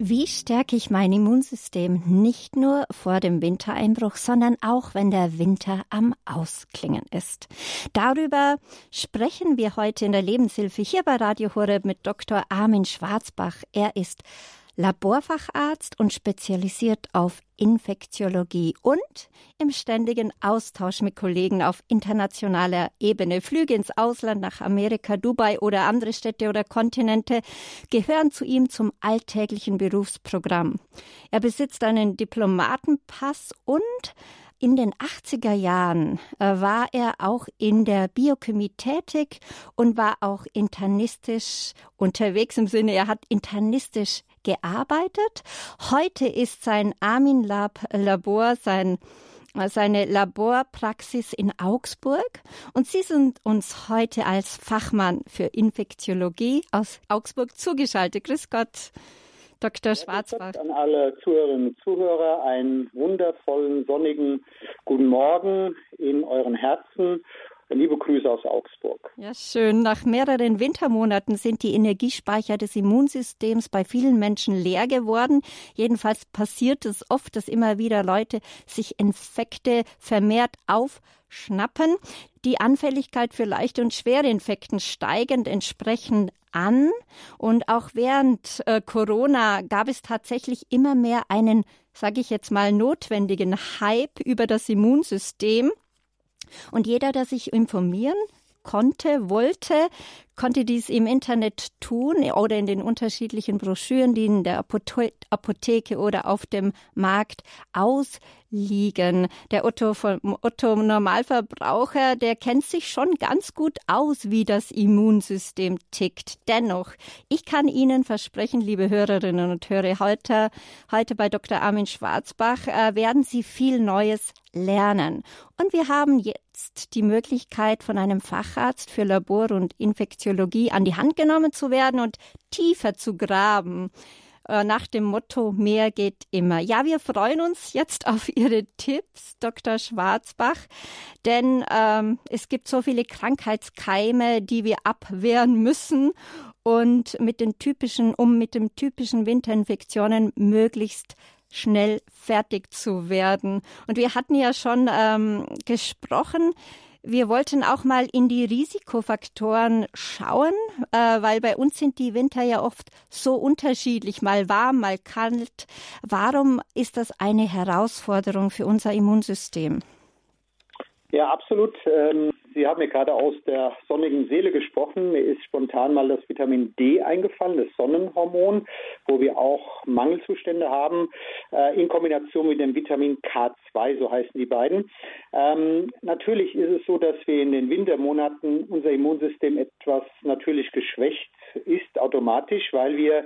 Wie stärke ich mein Immunsystem nicht nur vor dem Wintereinbruch, sondern auch, wenn der Winter am Ausklingen ist? Darüber sprechen wir heute in der Lebenshilfe hier bei Radio Horeb mit Dr. Armin Schwarzbach. Er ist Laborfacharzt und spezialisiert auf Infektiologie und im ständigen Austausch mit Kollegen auf internationaler Ebene. Flüge ins Ausland nach Amerika, Dubai oder andere Städte oder Kontinente gehören zu ihm zum alltäglichen Berufsprogramm. Er besitzt einen Diplomatenpass und in den 80er Jahren äh, war er auch in der Biochemie tätig und war auch internistisch unterwegs im Sinne, er hat internistisch gearbeitet. Heute ist sein Armin Lab Labor sein seine Laborpraxis in Augsburg und Sie sind uns heute als Fachmann für Infektiologie aus Augsburg zugeschaltet. Grüß Gott. Dr. Schwarzbach. An alle Zuhörerinnen und Zuhörer einen wundervollen, sonnigen guten Morgen in euren Herzen. Liebe Grüße aus Augsburg. Ja, schön. Nach mehreren Wintermonaten sind die Energiespeicher des Immunsystems bei vielen Menschen leer geworden. Jedenfalls passiert es oft, dass immer wieder Leute sich Infekte vermehrt aufschnappen. Die Anfälligkeit für leichte und schwere Infekten steigend entsprechend an. Und auch während äh, Corona gab es tatsächlich immer mehr einen, sage ich jetzt mal, notwendigen Hype über das Immunsystem. Und jeder, der sich informieren konnte, wollte, konnte dies im Internet tun oder in den unterschiedlichen Broschüren, die in der Apotheke oder auf dem Markt ausliegen. Der Otto, Otto Normalverbraucher, der kennt sich schon ganz gut aus, wie das Immunsystem tickt. Dennoch, ich kann Ihnen versprechen, liebe Hörerinnen und Hörer, heute, heute bei Dr. Armin Schwarzbach äh, werden Sie viel Neues lernen. Und wir haben jetzt die Möglichkeit, von einem Facharzt für Labor- und Infektiologie an die Hand genommen zu werden und tiefer zu graben äh, nach dem Motto Mehr geht immer. Ja, wir freuen uns jetzt auf Ihre Tipps, Dr. Schwarzbach, denn ähm, es gibt so viele Krankheitskeime, die wir abwehren müssen und mit den typischen, um mit den typischen Winterinfektionen möglichst schnell fertig zu werden. Und wir hatten ja schon ähm, gesprochen, wir wollten auch mal in die Risikofaktoren schauen, äh, weil bei uns sind die Winter ja oft so unterschiedlich, mal warm, mal kalt. Warum ist das eine Herausforderung für unser Immunsystem? Ja, absolut. Ähm, Sie haben mir gerade aus der sonnigen Seele gesprochen. Mir ist spontan mal das Vitamin D eingefallen, das Sonnenhormon, wo wir auch Mangelzustände haben, äh, in Kombination mit dem Vitamin K2, so heißen die beiden. Ähm, natürlich ist es so, dass wir in den Wintermonaten unser Immunsystem etwas natürlich geschwächt ist, automatisch, weil wir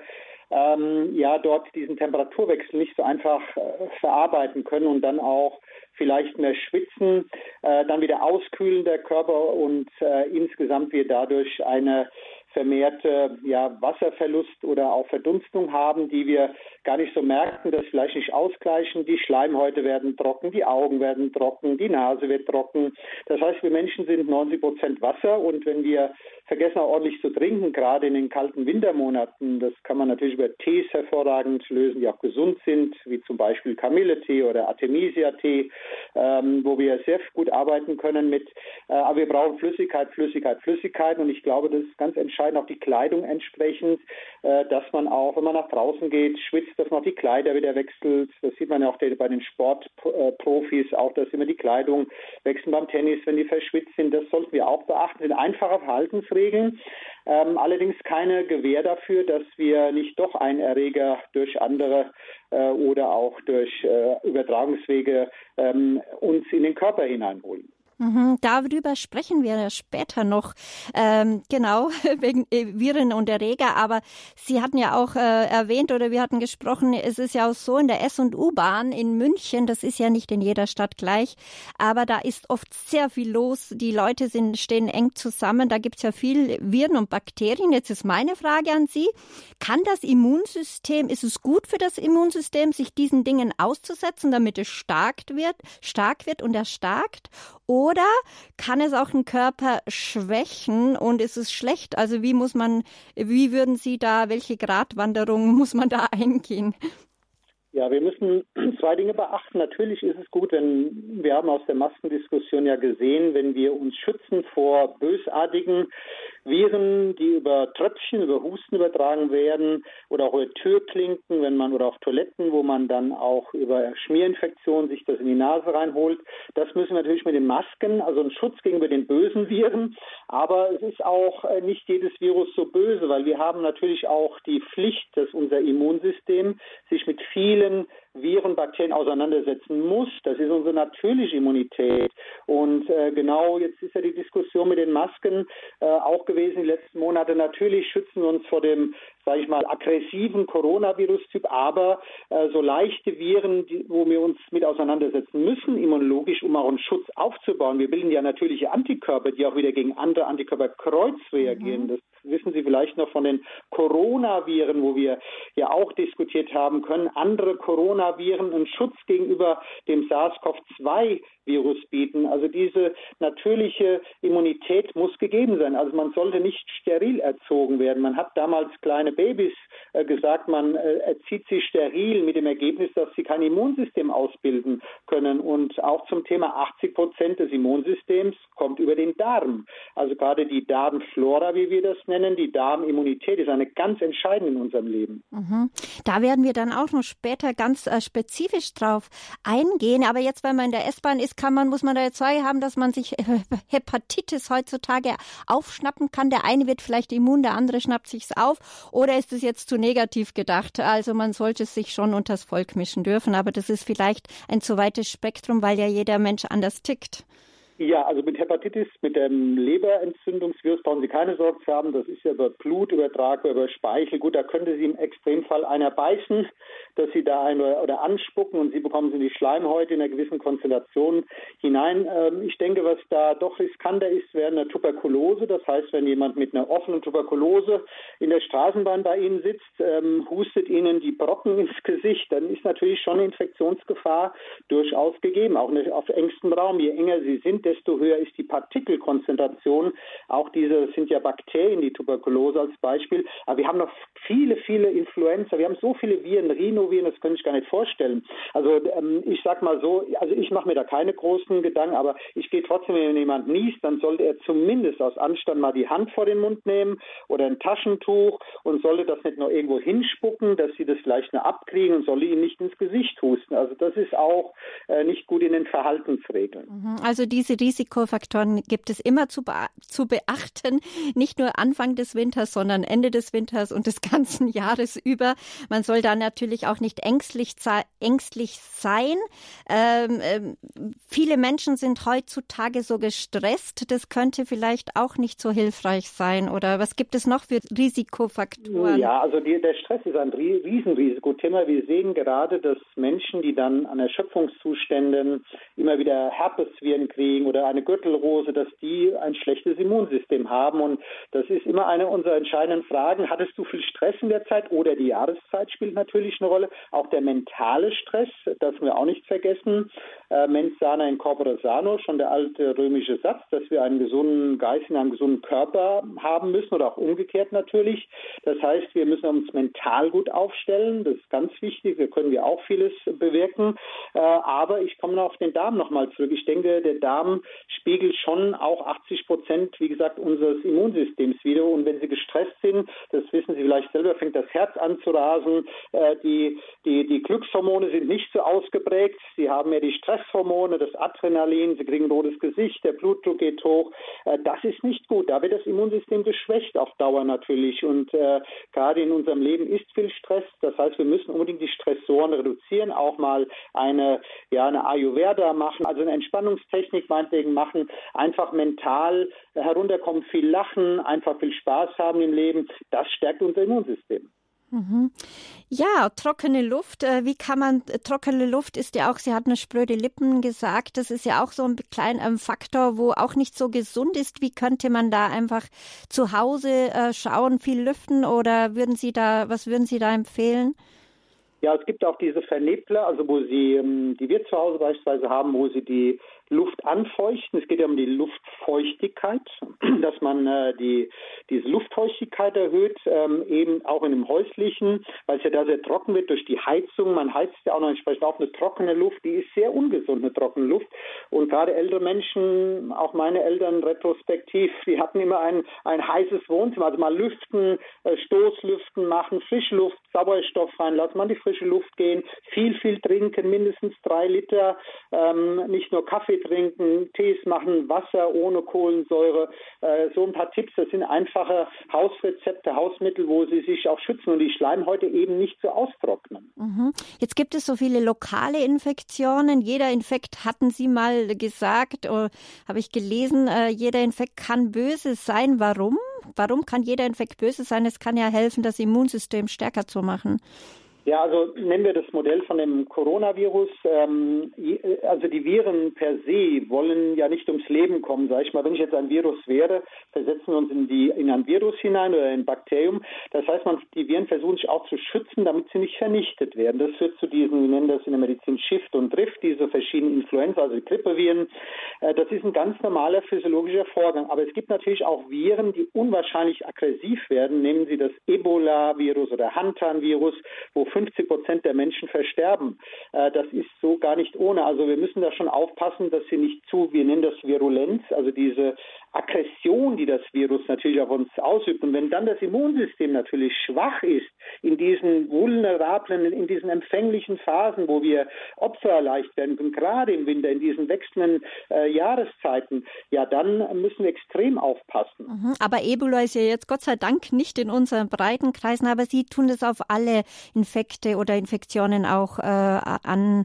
ähm, ja dort diesen Temperaturwechsel nicht so einfach äh, verarbeiten können und dann auch vielleicht mehr schwitzen, äh, dann wieder auskühlen der Körper und äh, insgesamt wir dadurch eine vermehrte ja, Wasserverlust oder auch Verdunstung haben, die wir gar nicht so merken, das vielleicht nicht ausgleichen. Die Schleimhäute werden trocken, die Augen werden trocken, die Nase wird trocken. Das heißt, wir Menschen sind 90 Prozent Wasser und wenn wir vergessen auch ordentlich zu trinken, gerade in den kalten Wintermonaten, das kann man natürlich über Tees hervorragend lösen, die auch gesund sind, wie zum Beispiel Kamilletee oder Artemisia-Tee, ähm, wo wir sehr gut arbeiten können mit. Äh, aber wir brauchen Flüssigkeit, Flüssigkeit, Flüssigkeit und ich glaube, das ist ganz entscheidend, auch die Kleidung entsprechend, äh, dass man auch, wenn man nach draußen geht, schwitzt dass man auch die Kleider wieder wechselt. Das sieht man ja auch bei den Sportprofis auch, dass immer die Kleidung wechseln beim Tennis, wenn die verschwitzt sind. Das sollten wir auch beachten. Das sind einfache Verhaltensregeln, ähm, allerdings keine Gewähr dafür, dass wir nicht doch einen Erreger durch andere äh, oder auch durch äh, Übertragungswege ähm, uns in den Körper hineinholen. Mhm, darüber sprechen wir später noch, ähm, genau, wegen äh, Viren und Erreger. Aber Sie hatten ja auch äh, erwähnt oder wir hatten gesprochen, es ist ja auch so in der S- und U-Bahn in München, das ist ja nicht in jeder Stadt gleich, aber da ist oft sehr viel los. Die Leute sind, stehen eng zusammen, da gibt es ja viel Viren und Bakterien. Jetzt ist meine Frage an Sie, kann das Immunsystem, ist es gut für das Immunsystem, sich diesen Dingen auszusetzen, damit es stark wird, stark wird und erstarkt? Oder kann es auch den Körper schwächen und ist es schlecht? Also wie muss man, wie würden Sie da, welche Gratwanderung muss man da eingehen? Ja, wir müssen zwei Dinge beachten. Natürlich ist es gut, wenn wir haben aus der Maskendiskussion ja gesehen, wenn wir uns schützen vor bösartigen Viren, die über Tröpfchen, über Husten übertragen werden oder auch über Türklinken, wenn man oder auf Toiletten, wo man dann auch über Schmierinfektionen sich das in die Nase reinholt. Das müssen wir natürlich mit den Masken, also ein Schutz gegenüber den bösen Viren. Aber es ist auch äh, nicht jedes Virus so böse, weil wir haben natürlich auch die Pflicht, dass unser Immunsystem sich mit vielen Viren, Bakterien auseinandersetzen muss. Das ist unsere natürliche Immunität. Und äh, genau jetzt ist ja die Diskussion mit den Masken äh, auch gewesen die letzten Monate. Natürlich schützen wir uns vor dem, sage ich mal, aggressiven Coronavirus-Typ, aber äh, so leichte Viren, die, wo wir uns mit auseinandersetzen müssen, immunologisch, um auch einen Schutz aufzubauen. Wir bilden ja natürliche Antikörper, die auch wieder gegen andere Antikörper kreuz reagieren. Mhm. Das wissen Sie vielleicht noch von den Coronaviren, wo wir ja auch diskutiert haben, können andere Coronaviren einen Schutz gegenüber dem SARS-CoV-2-Virus bieten. Also diese natürliche Immunität muss gegeben sein. Also man sollte nicht steril erzogen werden. Man hat damals kleine Babys äh, gesagt, man äh, erzieht sie steril mit dem Ergebnis, dass sie kein Immunsystem ausbilden können. Und auch zum Thema 80 Prozent des Immunsystems kommt über den Darm. Also gerade die Darmflora, wie wir das nennen, nennen, die Darmimmunität ist eine ganz entscheidende in unserem Leben. Mhm. Da werden wir dann auch noch später ganz äh, spezifisch drauf eingehen. Aber jetzt, wenn man in der S-Bahn ist, kann man, muss man da jetzt zwei haben, dass man sich Hepatitis heutzutage aufschnappen kann. Der eine wird vielleicht immun, der andere schnappt sich's auf. Oder ist es jetzt zu negativ gedacht? Also man sollte sich schon unters Volk mischen dürfen. Aber das ist vielleicht ein zu weites Spektrum, weil ja jeder Mensch anders tickt. Ja, also mit Hepatitis, mit dem Leberentzündungsvirus brauchen Sie keine Sorge zu haben. Das ist ja über Blut übertragbar, über Speichel. Gut, da könnte Sie im Extremfall einer beißen, dass Sie da ein oder anspucken und Sie bekommen Sie die Schleimhäute in einer gewissen Konstellation hinein. Ähm, ich denke, was da doch riskanter ist, wäre eine Tuberkulose. Das heißt, wenn jemand mit einer offenen Tuberkulose in der Straßenbahn bei Ihnen sitzt, ähm, hustet Ihnen die Brocken ins Gesicht, dann ist natürlich schon eine Infektionsgefahr durchaus gegeben, auch auf engstem Raum. Je enger Sie sind, desto höher ist die Partikelkonzentration. Auch diese sind ja Bakterien, die Tuberkulose als Beispiel. Aber wir haben noch viele, viele Influenza. Wir haben so viele Viren, Rhinoviren, das könnte ich gar nicht vorstellen. Also ähm, ich sag mal so, also ich mache mir da keine großen Gedanken, aber ich gehe trotzdem, wenn jemand niest, dann sollte er zumindest aus Anstand mal die Hand vor den Mund nehmen oder ein Taschentuch und sollte das nicht nur irgendwo hinspucken, dass sie das vielleicht nur abkriegen und solle ihn nicht ins Gesicht husten. Also das ist auch äh, nicht gut in den Verhaltensregeln. Mhm. Also diese Risikofaktoren gibt es immer zu, be zu beachten, nicht nur Anfang des Winters, sondern Ende des Winters und des ganzen Jahres über. Man soll da natürlich auch nicht ängstlich, ängstlich sein. Ähm, ähm, viele Menschen sind heutzutage so gestresst. Das könnte vielleicht auch nicht so hilfreich sein. Oder was gibt es noch für Risikofaktoren? Ja, also die, der Stress ist ein Riesenrisikothema. Wir sehen gerade, dass Menschen, die dann an Erschöpfungszuständen immer wieder Herpesviren kriegen oder eine Gürtelrose, dass die ein schlechtes Immunsystem haben. Und das ist immer eine unserer entscheidenden Fragen. Hattest du viel Stress in der Zeit oder die Jahreszeit spielt natürlich eine Rolle. Auch der mentale Stress, das wir auch nicht vergessen. Äh, mens sana in corpore sano, schon der alte römische Satz, dass wir einen gesunden Geist in einem gesunden Körper haben müssen oder auch umgekehrt natürlich. Das heißt, wir müssen uns mental gut aufstellen. Das ist ganz wichtig. Da können wir auch vieles bewirken. Äh, aber ich komme noch auf den Darm nochmal zurück. Ich denke, der Darm spiegelt schon auch 80 Prozent, wie gesagt, unseres Immunsystems wieder. Und wenn sie gestresst sind, das wissen Sie vielleicht selber, fängt das Herz an zu rasen. Äh, die, die, die Glückshormone sind nicht so ausgeprägt. Sie haben mehr die Stresshormone, das Adrenalin, sie kriegen rotes Gesicht, der Blutdruck geht hoch. Äh, das ist nicht gut. Da wird das Immunsystem geschwächt auf Dauer natürlich. Und äh, gerade in unserem Leben ist viel Stress. Das heißt, wir müssen unbedingt die Stressoren reduzieren, auch mal eine, ja, eine Ayurveda machen, also eine Entspannungstechnik meinetwegen machen, einfach mental herunterkommen, viel lachen, einfach viel Spaß haben im Leben. Das stärkt unser Immunsystem. Mhm. Ja, trockene Luft. Äh, wie kann man, trockene Luft ist ja auch, sie hat eine spröde Lippen gesagt, das ist ja auch so ein kleiner Faktor, wo auch nicht so gesund ist. Wie könnte man da einfach zu Hause äh, schauen, viel lüften oder würden Sie da, was würden Sie da empfehlen? Ja, es gibt auch diese Vernebler, also wo Sie, ähm, die wir zu Hause beispielsweise haben, wo Sie die Luft anfeuchten. Es geht ja um die Luftfeuchtigkeit, dass man äh, die, diese Luftfeuchtigkeit erhöht, ähm, eben auch in dem häuslichen, weil es ja da sehr trocken wird durch die Heizung. Man heizt ja auch noch entsprechend auf eine trockene Luft, die ist sehr ungesund, eine trockene Luft. Und gerade ältere Menschen, auch meine Eltern retrospektiv, die hatten immer ein, ein heißes Wohnzimmer, also mal lüften, äh, Stoßlüften machen, Frischluft, Sauerstoff reinlassen, man die frische Luft gehen, viel, viel trinken, mindestens drei Liter, ähm, nicht nur Kaffee trinken, Tees machen, Wasser ohne Kohlensäure, äh, so ein paar Tipps, das sind einfache Hausrezepte, Hausmittel, wo sie sich auch schützen und die Schleimhäute eben nicht so austrocknen. Mhm. Jetzt gibt es so viele lokale Infektionen. Jeder Infekt, hatten Sie mal gesagt, oh, habe ich gelesen, äh, jeder Infekt kann böse sein. Warum? Warum kann jeder Infekt böse sein? Es kann ja helfen, das Immunsystem stärker zu machen. Ja, also nennen wir das Modell von dem Coronavirus. Ähm, also die Viren per se wollen ja nicht ums Leben kommen, sage ich mal. Wenn ich jetzt ein Virus wäre, versetzen wir uns in, die, in ein Virus hinein oder ein Bakterium. Das heißt, man, die Viren versuchen sich auch zu schützen, damit sie nicht vernichtet werden. Das führt zu diesen, wir nennen das in der Medizin Shift und Drift, diese verschiedenen Influenza, also die Grippeviren. Äh, das ist ein ganz normaler physiologischer Vorgang. Aber es gibt natürlich auch Viren, die unwahrscheinlich aggressiv werden. Nehmen Sie das Ebola-Virus oder Hantan-Virus, wo 50 Prozent der Menschen versterben. Äh, das ist so gar nicht ohne. Also wir müssen da schon aufpassen, dass sie nicht zu, wir nennen das Virulenz, also diese Aggression, die das Virus natürlich auf uns ausübt. Und wenn dann das Immunsystem natürlich schwach ist in diesen vulnerablen, in diesen empfänglichen Phasen, wo wir Opfer leicht werden können, gerade im Winter, in diesen wechselnden äh, Jahreszeiten, ja, dann müssen wir extrem aufpassen. Mhm, aber Ebola ist ja jetzt Gott sei Dank nicht in unseren Breitenkreisen, aber Sie tun das auf alle Infekte oder Infektionen auch äh, an.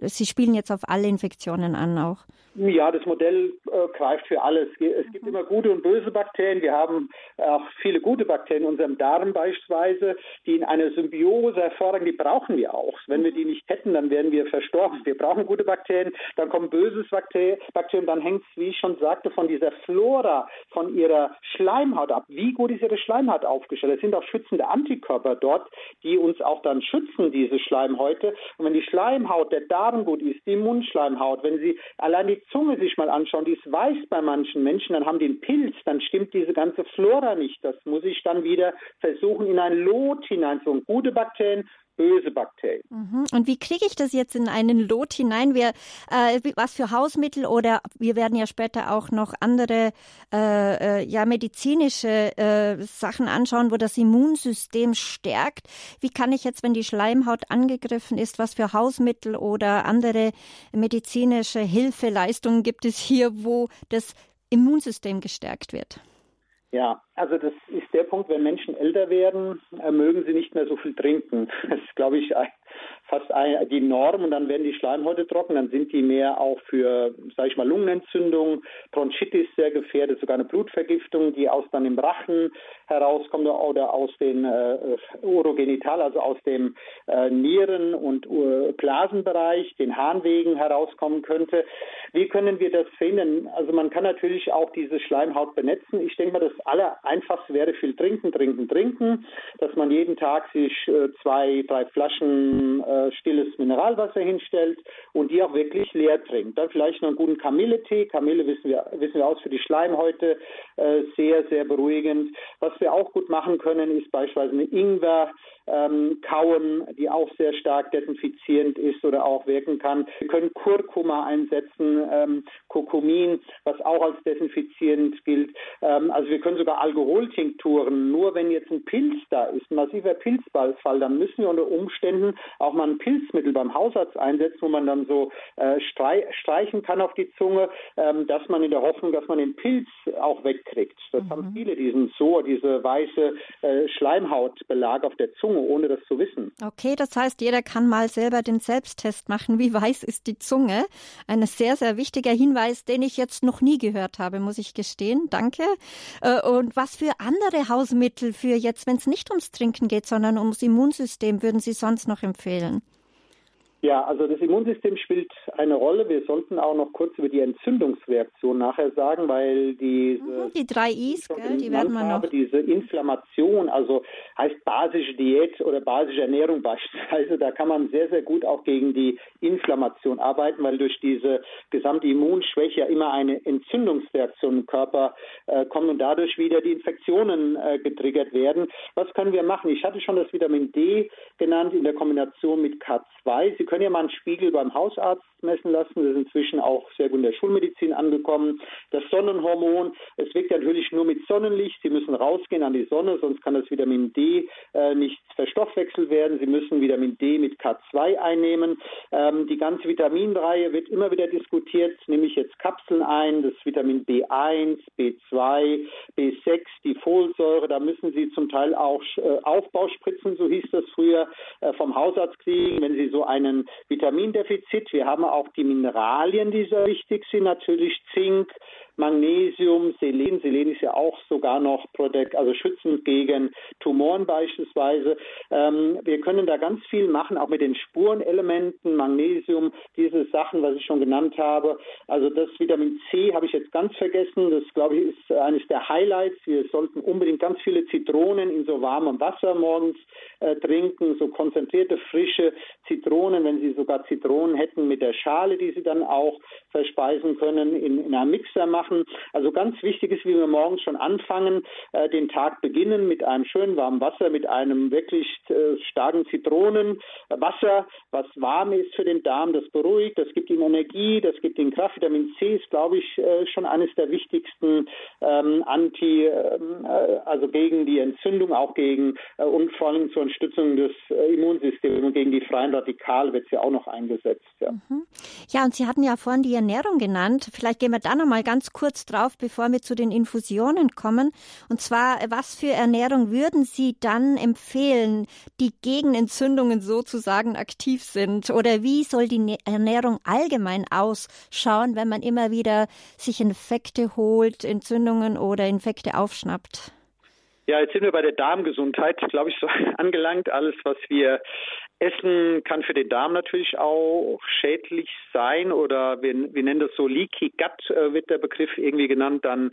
Sie spielen jetzt auf alle Infektionen an auch. Ja, das Modell äh, greift für alles. Es gibt mhm. immer gute und böse Bakterien. Wir haben auch viele gute Bakterien in unserem Darm beispielsweise, die in einer Symbiose hervorragen. Die brauchen wir auch. Wenn wir die nicht hätten, dann wären wir verstorben. Wir brauchen gute Bakterien. Dann kommen böses Bakterien. Dann hängt es, wie ich schon sagte, von dieser Flora, von ihrer Schleimhaut ab. Wie gut ist ihre Schleimhaut aufgestellt? Es sind auch schützende Antikörper dort, die uns auch dann schützen, diese Schleimhäute. Und wenn die Schleimhaut, der Darm gut ist, die Mundschleimhaut, wenn sie allein die Zunge sich mal anschauen, die ist weiß bei manchen Menschen, dann haben die einen Pilz, dann stimmt diese ganze Flora nicht. Das muss ich dann wieder versuchen, in ein Lot hineinzuholen. Gute Bakterien, böse Bakterien. Mhm. Und wie kriege ich das jetzt in einen Lot hinein? Wir, äh, was für Hausmittel oder wir werden ja später auch noch andere äh, äh, ja, medizinische äh, Sachen anschauen, wo das Immunsystem stärkt. Wie kann ich jetzt, wenn die Schleimhaut angegriffen ist, was für Hausmittel oder andere medizinische Hilfeleistungen gibt es hier, wo das Immunsystem gestärkt wird? Ja, also das ist der Punkt, wenn Menschen älter werden, äh, mögen sie nicht mehr so viel trinken. Das ist, glaube ich, fast ein, die Norm und dann werden die Schleimhäute trocken, dann sind die mehr auch für, sage ich mal, Lungenentzündung, Bronchitis sehr gefährdet, sogar eine Blutvergiftung, die aus dann im Rachen herauskommt oder aus den äh, Urogenital, also aus dem äh, Nieren- und uh, Blasenbereich, den Harnwegen herauskommen könnte. Wie können wir das verhindern? Also man kann natürlich auch diese Schleimhaut benetzen. Ich denke mal, das Allereinfachste wäre viel trinken, trinken, trinken, dass man jeden Tag sich äh, zwei, drei Flaschen äh, stilles Mineralwasser hinstellt und die auch wirklich leer trinkt. Dann vielleicht noch einen guten Kamilletee. Kamille wissen wir, wissen wir aus für die Schleimhäute, äh, sehr, sehr beruhigend. Was wir auch gut machen können, ist beispielsweise eine Ingwer ähm, kauen, die auch sehr stark desinfizierend ist oder auch wirken kann. Wir können Kurkuma einsetzen, ähm, Kurkumin, was auch als desinfizierend gilt. Ähm, also wir können sogar Alkoholtinkturen. Nur wenn jetzt ein Pilz da ist, ein massiver Pilzball, dann müssen wir unter Umständen auch mal ein Pilzmittel beim Hausarzt einsetzen, wo man dann so äh, streichen kann auf die Zunge, ähm, dass man in der Hoffnung, dass man den Pilz auch wegkriegt. Das mhm. haben viele, diesen so, diese weiße äh, Schleimhautbelag auf der Zunge. Zunge, ohne das zu wissen. Okay, das heißt, jeder kann mal selber den Selbsttest machen. Wie weiß ist die Zunge? Ein sehr, sehr wichtiger Hinweis, den ich jetzt noch nie gehört habe, muss ich gestehen. Danke. Äh, und was für andere Hausmittel für jetzt, wenn es nicht ums Trinken geht, sondern ums Immunsystem, würden Sie sonst noch empfehlen? Ja, also das Immunsystem spielt eine Rolle. Wir sollten auch noch kurz über die Entzündungsreaktion nachher sagen, weil diese mhm, die drei I's, gell, die werden wir noch. Diese Inflammation, also heißt basische Diät oder basische Ernährung beispielsweise, da kann man sehr, sehr gut auch gegen die Inflammation arbeiten, weil durch diese gesamte Immunschwäche ja immer eine Entzündungsreaktion im Körper äh, kommt und dadurch wieder die Infektionen äh, getriggert werden. Was können wir machen? Ich hatte schon das Vitamin D genannt in der Kombination mit K2. Sie können ja mal einen Spiegel beim Hausarzt messen lassen. Das ist inzwischen auch sehr gut in der Schulmedizin angekommen. Das Sonnenhormon, es wirkt natürlich nur mit Sonnenlicht. Sie müssen rausgehen an die Sonne, sonst kann das Vitamin D äh, nicht verstoffwechselt werden. Sie müssen Vitamin D mit K2 einnehmen. Ähm, die ganze Vitaminreihe wird immer wieder diskutiert. Nehme ich jetzt Kapseln ein, das Vitamin B1, B2, B6, die Folsäure. Da müssen Sie zum Teil auch äh, Aufbauspritzen, so hieß das früher, äh, vom Hausarzt kriegen, wenn Sie so einen Vitamindefizit. Wir haben auch die Mineralien, die sehr wichtig sind, natürlich Zink, Magnesium, Selen. Selen ist ja auch sogar noch protect, also schützend gegen Tumoren beispielsweise. Ähm, wir können da ganz viel machen, auch mit den Spurenelementen, Magnesium, diese Sachen, was ich schon genannt habe. Also das Vitamin C habe ich jetzt ganz vergessen. Das, glaube ich, ist eines der Highlights. Wir sollten unbedingt ganz viele Zitronen in so warmem Wasser morgens äh, trinken, so konzentrierte, frische Zitronen, wenn Sie sogar Zitronen hätten mit der Schale, die Sie dann auch verspeisen können, in, in einem Mixer machen. Also ganz wichtig ist, wie wir morgens schon anfangen, äh, den Tag beginnen mit einem schönen warmen Wasser, mit einem wirklich äh, starken Zitronenwasser, was warm ist für den Darm, das beruhigt, das gibt ihm Energie, das gibt ihm Kraft. Vitamin C ist, glaube ich, äh, schon eines der wichtigsten ähm, Anti, ähm, äh, also gegen die Entzündung, auch gegen äh, und vor allem zur Unterstützung des äh, Immunsystems und gegen die freien Radikale wird ja auch noch eingesetzt. Ja. Mhm. ja, und Sie hatten ja vorhin die Ernährung genannt. Vielleicht gehen wir da noch mal ganz kurz drauf, bevor wir zu den Infusionen kommen. Und zwar, was für Ernährung würden Sie dann empfehlen, die gegen Entzündungen sozusagen aktiv sind? Oder wie soll die Ernährung allgemein ausschauen, wenn man immer wieder sich Infekte holt, Entzündungen oder Infekte aufschnappt? Ja, jetzt sind wir bei der Darmgesundheit, glaube ich, so angelangt. Alles, was wir Essen kann für den Darm natürlich auch schädlich sein oder wir, wir nennen das so Leaky Gut äh, wird der Begriff irgendwie genannt. Dann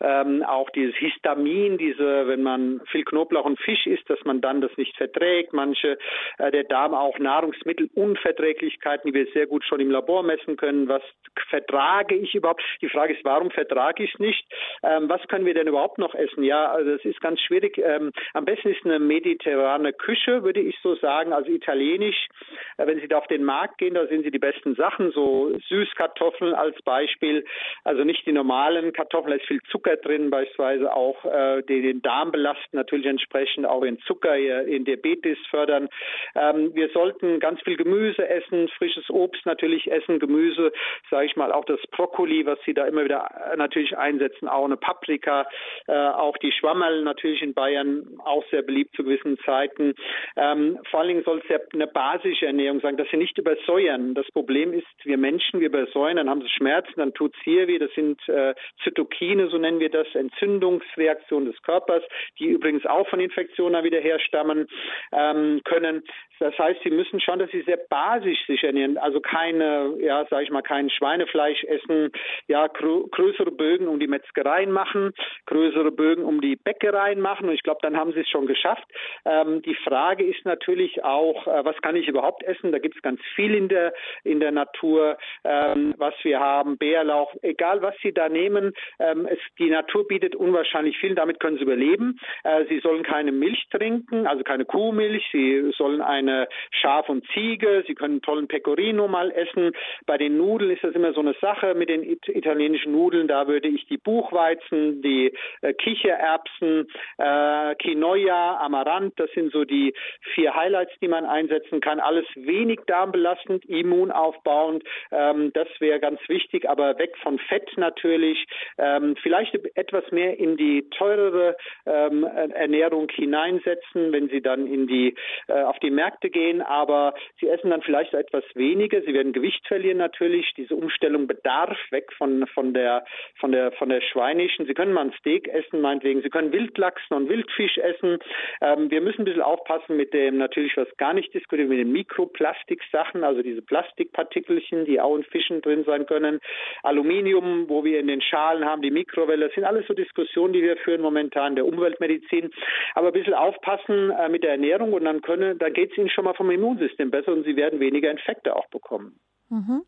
ähm, auch dieses Histamin, diese, wenn man viel Knoblauch und Fisch isst, dass man dann das nicht verträgt. Manche äh, der Darm auch Nahrungsmittelunverträglichkeiten, die wir sehr gut schon im Labor messen können. Was vertrage ich überhaupt? Die Frage ist, warum vertrage ich es nicht? Ähm, was können wir denn überhaupt noch essen? Ja, also es ist ganz schwierig. Ähm, am besten ist eine mediterrane Küche, würde ich so sagen. Also Italienisch. Äh, wenn Sie da auf den Markt gehen, da sind Sie die besten Sachen, so Süßkartoffeln als Beispiel. Also nicht die normalen Kartoffeln, da ist viel Zucker drin, beispielsweise auch, äh, die den Darm belasten, natürlich entsprechend auch in Zucker, in Diabetes fördern. Ähm, wir sollten ganz viel Gemüse essen, frisches Obst natürlich essen, Gemüse, sage ich mal, auch das Brokkoli, was Sie da immer wieder äh, natürlich einsetzen, auch eine Paprika, äh, auch die Schwammerl natürlich in Bayern auch sehr beliebt zu gewissen Zeiten. Ähm, vor allen Dingen soll es ja eine basische Ernährung sagen, dass sie nicht übersäuern. Das Problem ist, wir Menschen, wir übersäuern, dann haben sie Schmerzen, dann tut es hier weh. Das sind äh, Zytokine, so nennen wir das, Entzündungsreaktionen des Körpers, die übrigens auch von Infektionen wieder herstammen ähm, können. Das heißt, sie müssen schon, dass sie sehr basisch sich ernähren, also keine, ja, sage ich mal, kein Schweinefleisch essen, ja, grö größere Bögen um die Metzgereien machen, größere Bögen um die Bäckereien machen und ich glaube, dann haben sie es schon geschafft. Ähm, die Frage ist natürlich auch, äh, was kann ich überhaupt essen? Da gibt es ganz viel in der in der Natur, ähm, was wir haben, Bärlauch, egal was Sie da nehmen, ähm, es, die Natur bietet unwahrscheinlich viel, damit können Sie überleben. Äh, sie sollen keine Milch trinken, also keine Kuhmilch, Sie sollen ein eine Schaf und Ziege. Sie können tollen Pecorino mal essen. Bei den Nudeln ist das immer so eine Sache mit den italienischen Nudeln. Da würde ich die Buchweizen, die äh, Kichererbsen, äh, Quinoa, Amaranth, das sind so die vier Highlights, die man einsetzen kann. Alles wenig darmbelastend, immunaufbauend. Ähm, das wäre ganz wichtig, aber weg von Fett natürlich. Ähm, vielleicht etwas mehr in die teurere ähm, Ernährung hineinsetzen, wenn Sie dann in die äh, auf die Märkte Märkte gehen, aber sie essen dann vielleicht etwas weniger. Sie werden Gewicht verlieren natürlich. Diese Umstellung bedarf weg von, von der, von der, von der schweinischen. Sie können mal ein Steak essen, meinetwegen. Sie können Wildlachs und Wildfisch essen. Ähm, wir müssen ein bisschen aufpassen mit dem, natürlich, was gar nicht diskutiert, mit den Mikro Mikroplastiksachen, also diese Plastikpartikelchen, die auch in Fischen drin sein können, Aluminium, wo wir in den Schalen haben, die Mikrowelle, das sind alles so Diskussionen, die wir führen momentan der Umweltmedizin. Aber ein bisschen aufpassen äh, mit der Ernährung und dann können, dann geht es ihnen schon mal vom Immunsystem besser und sie werden weniger Infekte auch bekommen. Mhm.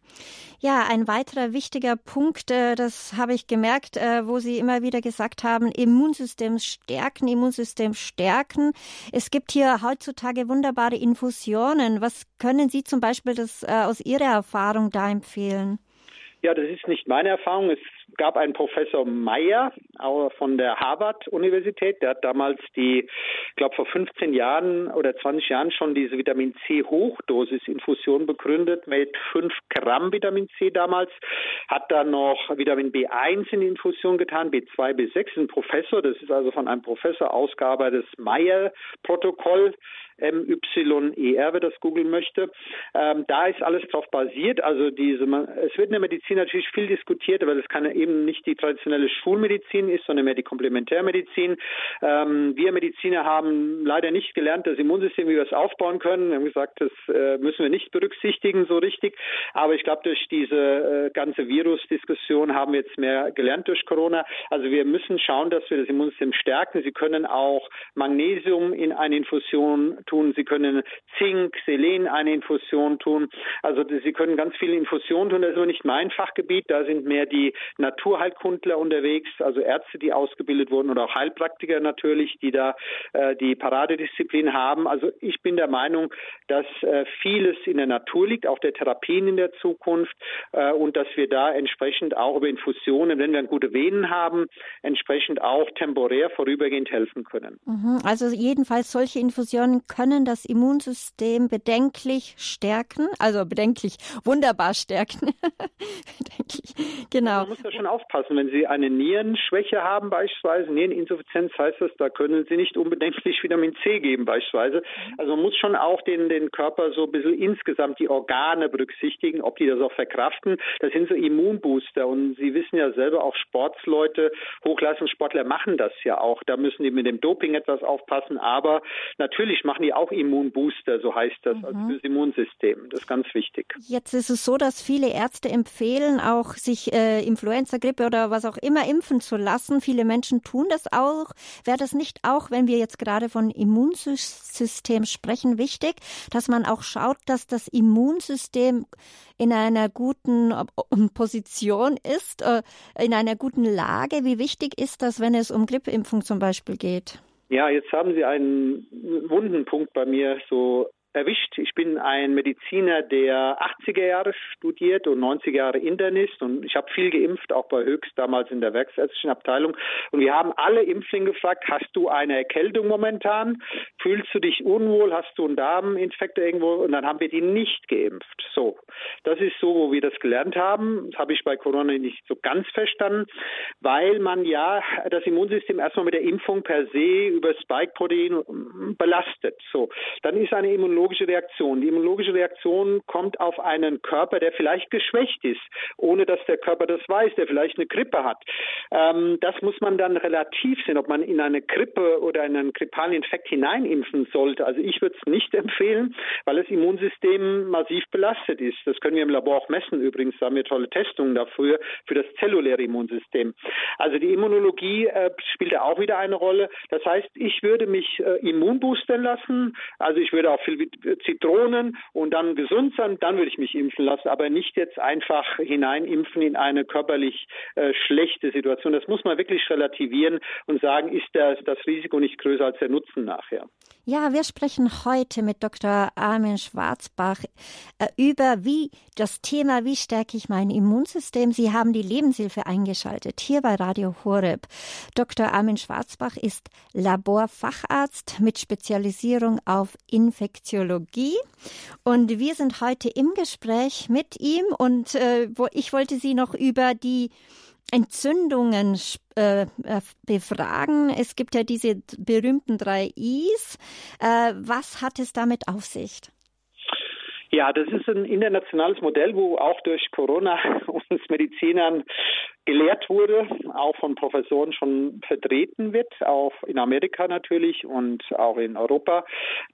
Ja, ein weiterer wichtiger Punkt, äh, das habe ich gemerkt, äh, wo Sie immer wieder gesagt haben, Immunsystem stärken, Immunsystem stärken. Es gibt hier heutzutage wunderbare Infusionen. Was können Sie zum Beispiel das äh, aus Ihrer Erfahrung da empfehlen? Ja, das ist nicht meine Erfahrung. Es gab einen Professor Meyer von der Harvard-Universität, der hat damals die, ich glaube vor 15 Jahren oder 20 Jahren schon diese Vitamin C-Hochdosis-Infusion begründet mit 5 Gramm Vitamin C damals, hat dann noch Vitamin B1 in die Infusion getan, B2, B6, ein Professor, das ist also von einem Professor ausgearbeitetes Meyer-Protokoll. MYER, wer das googeln möchte. Ähm, da ist alles drauf basiert. Also diese, es wird in der Medizin natürlich viel diskutiert, weil es kann eben nicht die traditionelle Schulmedizin ist, sondern mehr die Komplementärmedizin. Ähm, wir Mediziner haben leider nicht gelernt, das Immunsystem, wie wir es aufbauen können. Wir haben gesagt, das äh, müssen wir nicht berücksichtigen so richtig. Aber ich glaube, durch diese äh, ganze Virusdiskussion haben wir jetzt mehr gelernt durch Corona. Also wir müssen schauen, dass wir das Immunsystem stärken. Sie können auch Magnesium in eine Infusion tun. Sie können Zink, Selen eine Infusion tun. Also Sie können ganz viele Infusionen tun. Das ist aber nicht mein Fachgebiet. Da sind mehr die Naturheilkundler unterwegs, also Ärzte, die ausgebildet wurden oder auch Heilpraktiker natürlich, die da äh, die Paradedisziplin haben. Also ich bin der Meinung, dass äh, vieles in der Natur liegt, auch der Therapien in der Zukunft äh, und dass wir da entsprechend auch über Infusionen, wenn wir gute Venen haben, entsprechend auch temporär vorübergehend helfen können. Mhm. Also jedenfalls solche Infusionen können das Immunsystem bedenklich stärken, also bedenklich, wunderbar stärken. bedenklich, genau. Man muss da schon aufpassen, wenn Sie eine Nierenschwäche haben beispielsweise, Niereninsuffizienz heißt das, da können Sie nicht unbedenklich Vitamin C geben beispielsweise. Also man muss schon auch den, den Körper so ein bisschen insgesamt die Organe berücksichtigen, ob die das auch verkraften. Das sind so Immunbooster und Sie wissen ja selber auch Sportsleute, Hochleistungssportler machen das ja auch. Da müssen die mit dem Doping etwas aufpassen, aber natürlich machen die auch Immunbooster, so heißt das, also mhm. also fürs Immunsystem. Das ist ganz wichtig. Jetzt ist es so, dass viele Ärzte empfehlen, auch sich äh, Influenza, Grippe oder was auch immer impfen zu lassen. Viele Menschen tun das auch. Wäre das nicht auch, wenn wir jetzt gerade von Immunsystem sprechen, wichtig, dass man auch schaut, dass das Immunsystem in einer guten Position ist, äh, in einer guten Lage? Wie wichtig ist das, wenn es um Grippeimpfung zum Beispiel geht? Ja, jetzt haben Sie einen wunden Punkt bei mir so erwischt. Ich bin ein Mediziner, der 80er Jahre studiert und 90er Jahre Internist und ich habe viel geimpft, auch bei Höchst damals in der werksärztlichen Abteilung. Und wir haben alle Impflinge gefragt, hast du eine Erkältung momentan? Fühlst du dich unwohl? Hast du einen Darminfekt irgendwo? Und dann haben wir die nicht geimpft. So, das ist so, wo wir das gelernt haben. Das habe ich bei Corona nicht so ganz verstanden, weil man ja das Immunsystem erstmal mit der Impfung per se über Spike-Protein belastet. So, dann ist eine Immunologie immunologische Reaktion. Die immunologische Reaktion kommt auf einen Körper, der vielleicht geschwächt ist, ohne dass der Körper das weiß, der vielleicht eine Grippe hat. Ähm, das muss man dann relativ sehen, ob man in eine Grippe oder in einen grippalen Infekt hineinimpfen sollte. Also ich würde es nicht empfehlen, weil das Immunsystem massiv belastet ist. Das können wir im Labor auch messen übrigens. Da haben wir tolle Testungen dafür, für das zelluläre Immunsystem. Also die Immunologie äh, spielt da auch wieder eine Rolle. Das heißt, ich würde mich äh, immunboostern lassen. Also ich würde auch viel Zitronen und dann gesund sein, dann würde ich mich impfen lassen, aber nicht jetzt einfach hineinimpfen in eine körperlich äh, schlechte Situation. Das muss man wirklich relativieren und sagen, ist das, das Risiko nicht größer als der Nutzen nachher. Ja, wir sprechen heute mit Dr. Armin Schwarzbach äh, über wie das Thema, wie stärke ich mein Immunsystem. Sie haben die Lebenshilfe eingeschaltet hier bei Radio Horeb. Dr. Armin Schwarzbach ist Laborfacharzt mit Spezialisierung auf Infektiologie und wir sind heute im Gespräch mit ihm und äh, ich wollte Sie noch über die Entzündungen äh, äh, befragen. Es gibt ja diese berühmten drei Is. Äh, was hat es damit auf sich? Ja, das ist ein internationales Modell, wo auch durch Corona uns Medizinern gelehrt wurde. auch von Professoren schon vertreten wird, auch in Amerika natürlich und auch in Europa,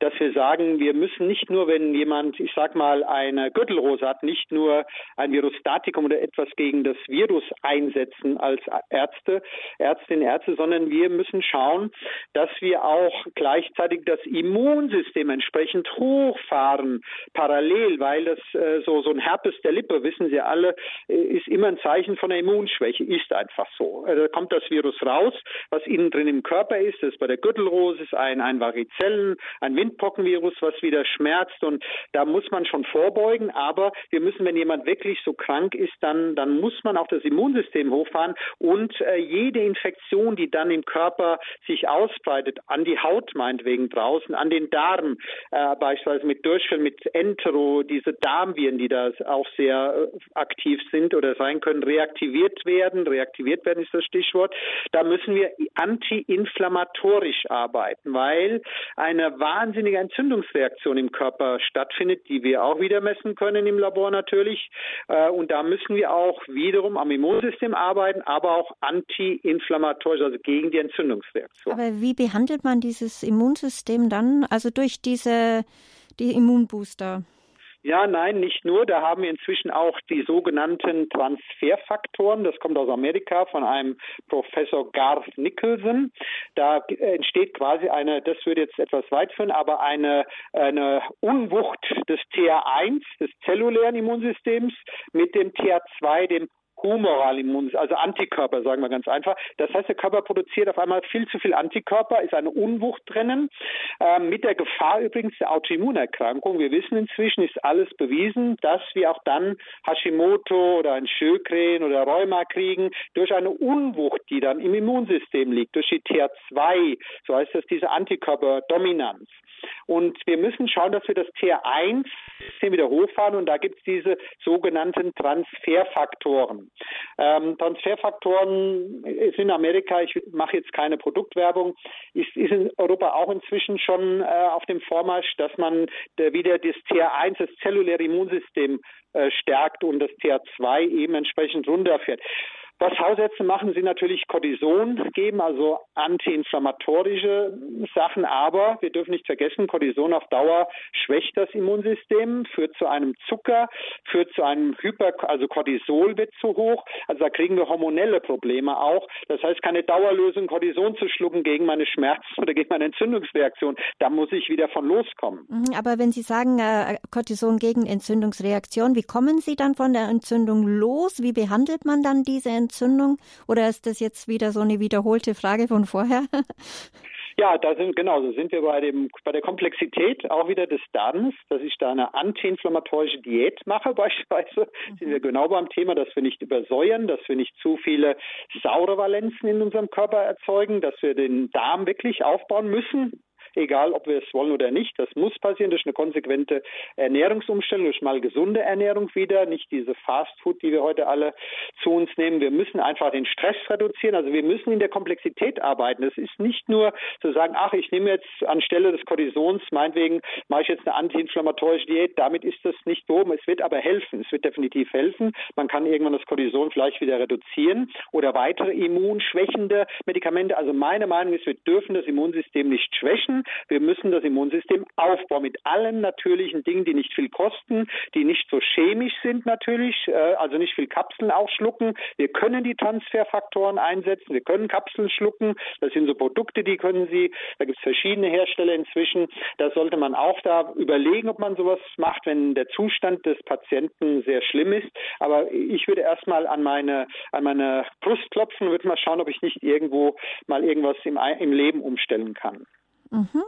dass wir sagen, wir müssen nicht nur, wenn jemand, ich sag mal, eine Gürtelrose hat, nicht nur ein Virostatikum oder etwas gegen das Virus einsetzen als Ärzte, Ärztinnen, Ärzte, sondern wir müssen schauen, dass wir auch gleichzeitig das Immunsystem entsprechend hochfahren, parallel, weil das äh, so, so ein Herpes der Lippe, wissen Sie alle, äh, ist immer ein Zeichen von einer Immunschwäche, ist einfach so. Äh, da kommt das Virus raus, was innen drin im Körper ist, das ist bei der Gürtelrose ein, ein Varizellen, ein Windpockenvirus, was wieder schmerzt und da muss man schon vorbeugen, aber wir müssen, wenn jemand wirklich so krank ist, dann, dann muss man auch das Immunsystem hochfahren und äh, jede Infektion, die dann im Körper sich ausbreitet, an die Haut meinetwegen draußen, an den Darm, äh, beispielsweise mit Durchfall, mit Entero, diese Darmviren, die da auch sehr äh, aktiv sind oder sein können, reaktiviert werden. Reaktiviert werden ist das Stichwort. Da müssen wir antiinflammatorisch arbeiten, weil eine wahnsinnige Entzündungsreaktion im Körper stattfindet, die wir auch wieder messen können im Labor natürlich. Äh, und da müssen wir auch wiederum am Immunsystem arbeiten, aber auch antiinflammatorisch, also gegen die Entzündungsreaktion. Aber wie behandelt man dieses Immunsystem dann? Also durch diese die Immunbooster? Ja, nein, nicht nur. Da haben wir inzwischen auch die sogenannten Transferfaktoren. Das kommt aus Amerika von einem Professor Garth Nicholson. Da entsteht quasi eine, das würde jetzt etwas weit führen, aber eine, eine Unwucht des TH1, des zellulären Immunsystems, mit dem TH2, dem humoral Immunsystem, also Antikörper, sagen wir ganz einfach. Das heißt, der Körper produziert auf einmal viel zu viel Antikörper, ist eine Unwucht drinnen, äh, mit der Gefahr übrigens der Autoimmunerkrankung. Wir wissen inzwischen, ist alles bewiesen, dass wir auch dann Hashimoto oder ein Schökren oder Rheuma kriegen, durch eine Unwucht, die dann im Immunsystem liegt, durch die TH2, so heißt das, diese Antikörperdominanz. Und wir müssen schauen, dass wir das TH1 wieder hochfahren und da gibt es diese sogenannten Transferfaktoren. Ähm, Transferfaktoren ist in Amerika, ich mache jetzt keine Produktwerbung, ist, ist in Europa auch inzwischen schon äh, auf dem Vormarsch, dass man äh, wieder das TH1, das zelluläre Immunsystem, äh, stärkt und das TH2 eben entsprechend runterfährt. Was Hausärzte machen, sie natürlich Cortison geben, also antiinflammatorische Sachen, aber wir dürfen nicht vergessen, Cortison auf Dauer schwächt das Immunsystem, führt zu einem Zucker, führt zu einem Hyper, also Cortisol wird zu hoch, also da kriegen wir hormonelle Probleme auch. Das heißt, keine Dauerlösung, Cortison zu schlucken gegen meine Schmerzen oder gegen meine Entzündungsreaktion, da muss ich wieder von loskommen. Mhm, aber wenn Sie sagen, äh, Cortison gegen Entzündungsreaktion, wie kommen Sie dann von der Entzündung los? Wie behandelt man dann diese Entzündung? Entzündung? Oder ist das jetzt wieder so eine wiederholte Frage von vorher? Ja, da sind genau, so sind wir bei dem bei der Komplexität auch wieder des Darms, dass ich da eine antiinflammatorische Diät mache beispielsweise. Mhm. Sind wir genau beim Thema, dass wir nicht übersäuern, dass wir nicht zu viele saure Valenzen in unserem Körper erzeugen, dass wir den Darm wirklich aufbauen müssen egal ob wir es wollen oder nicht. Das muss passieren durch eine konsequente Ernährungsumstellung, durch mal gesunde Ernährung wieder, nicht diese Fast Food, die wir heute alle zu uns nehmen. Wir müssen einfach den Stress reduzieren. Also wir müssen in der Komplexität arbeiten. Es ist nicht nur zu sagen, ach, ich nehme jetzt anstelle des Cortisons, meinetwegen mache ich jetzt eine antiinflammatorische Diät. Damit ist das nicht behoben. Es wird aber helfen. Es wird definitiv helfen. Man kann irgendwann das Cortison vielleicht wieder reduzieren oder weitere immunschwächende Medikamente. Also meine Meinung ist, wir dürfen das Immunsystem nicht schwächen. Wir müssen das Immunsystem aufbauen mit allen natürlichen Dingen, die nicht viel kosten, die nicht so chemisch sind natürlich, äh, also nicht viel Kapseln auch schlucken. Wir können die Transferfaktoren einsetzen, wir können Kapseln schlucken. Das sind so Produkte, die können Sie, da gibt es verschiedene Hersteller inzwischen. Da sollte man auch da überlegen, ob man sowas macht, wenn der Zustand des Patienten sehr schlimm ist. Aber ich würde erstmal an meine, an meine Brust klopfen und würde mal schauen, ob ich nicht irgendwo mal irgendwas im, im Leben umstellen kann. Mhm.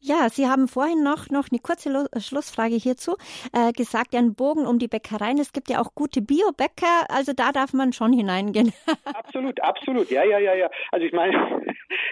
Ja, Sie haben vorhin noch, noch eine kurze Lo äh, Schlussfrage hierzu äh, gesagt, einen Bogen um die Bäckereien. Es gibt ja auch gute Biobäcker, also da darf man schon hineingehen. absolut, absolut, ja, ja, ja, ja. Also ich meine,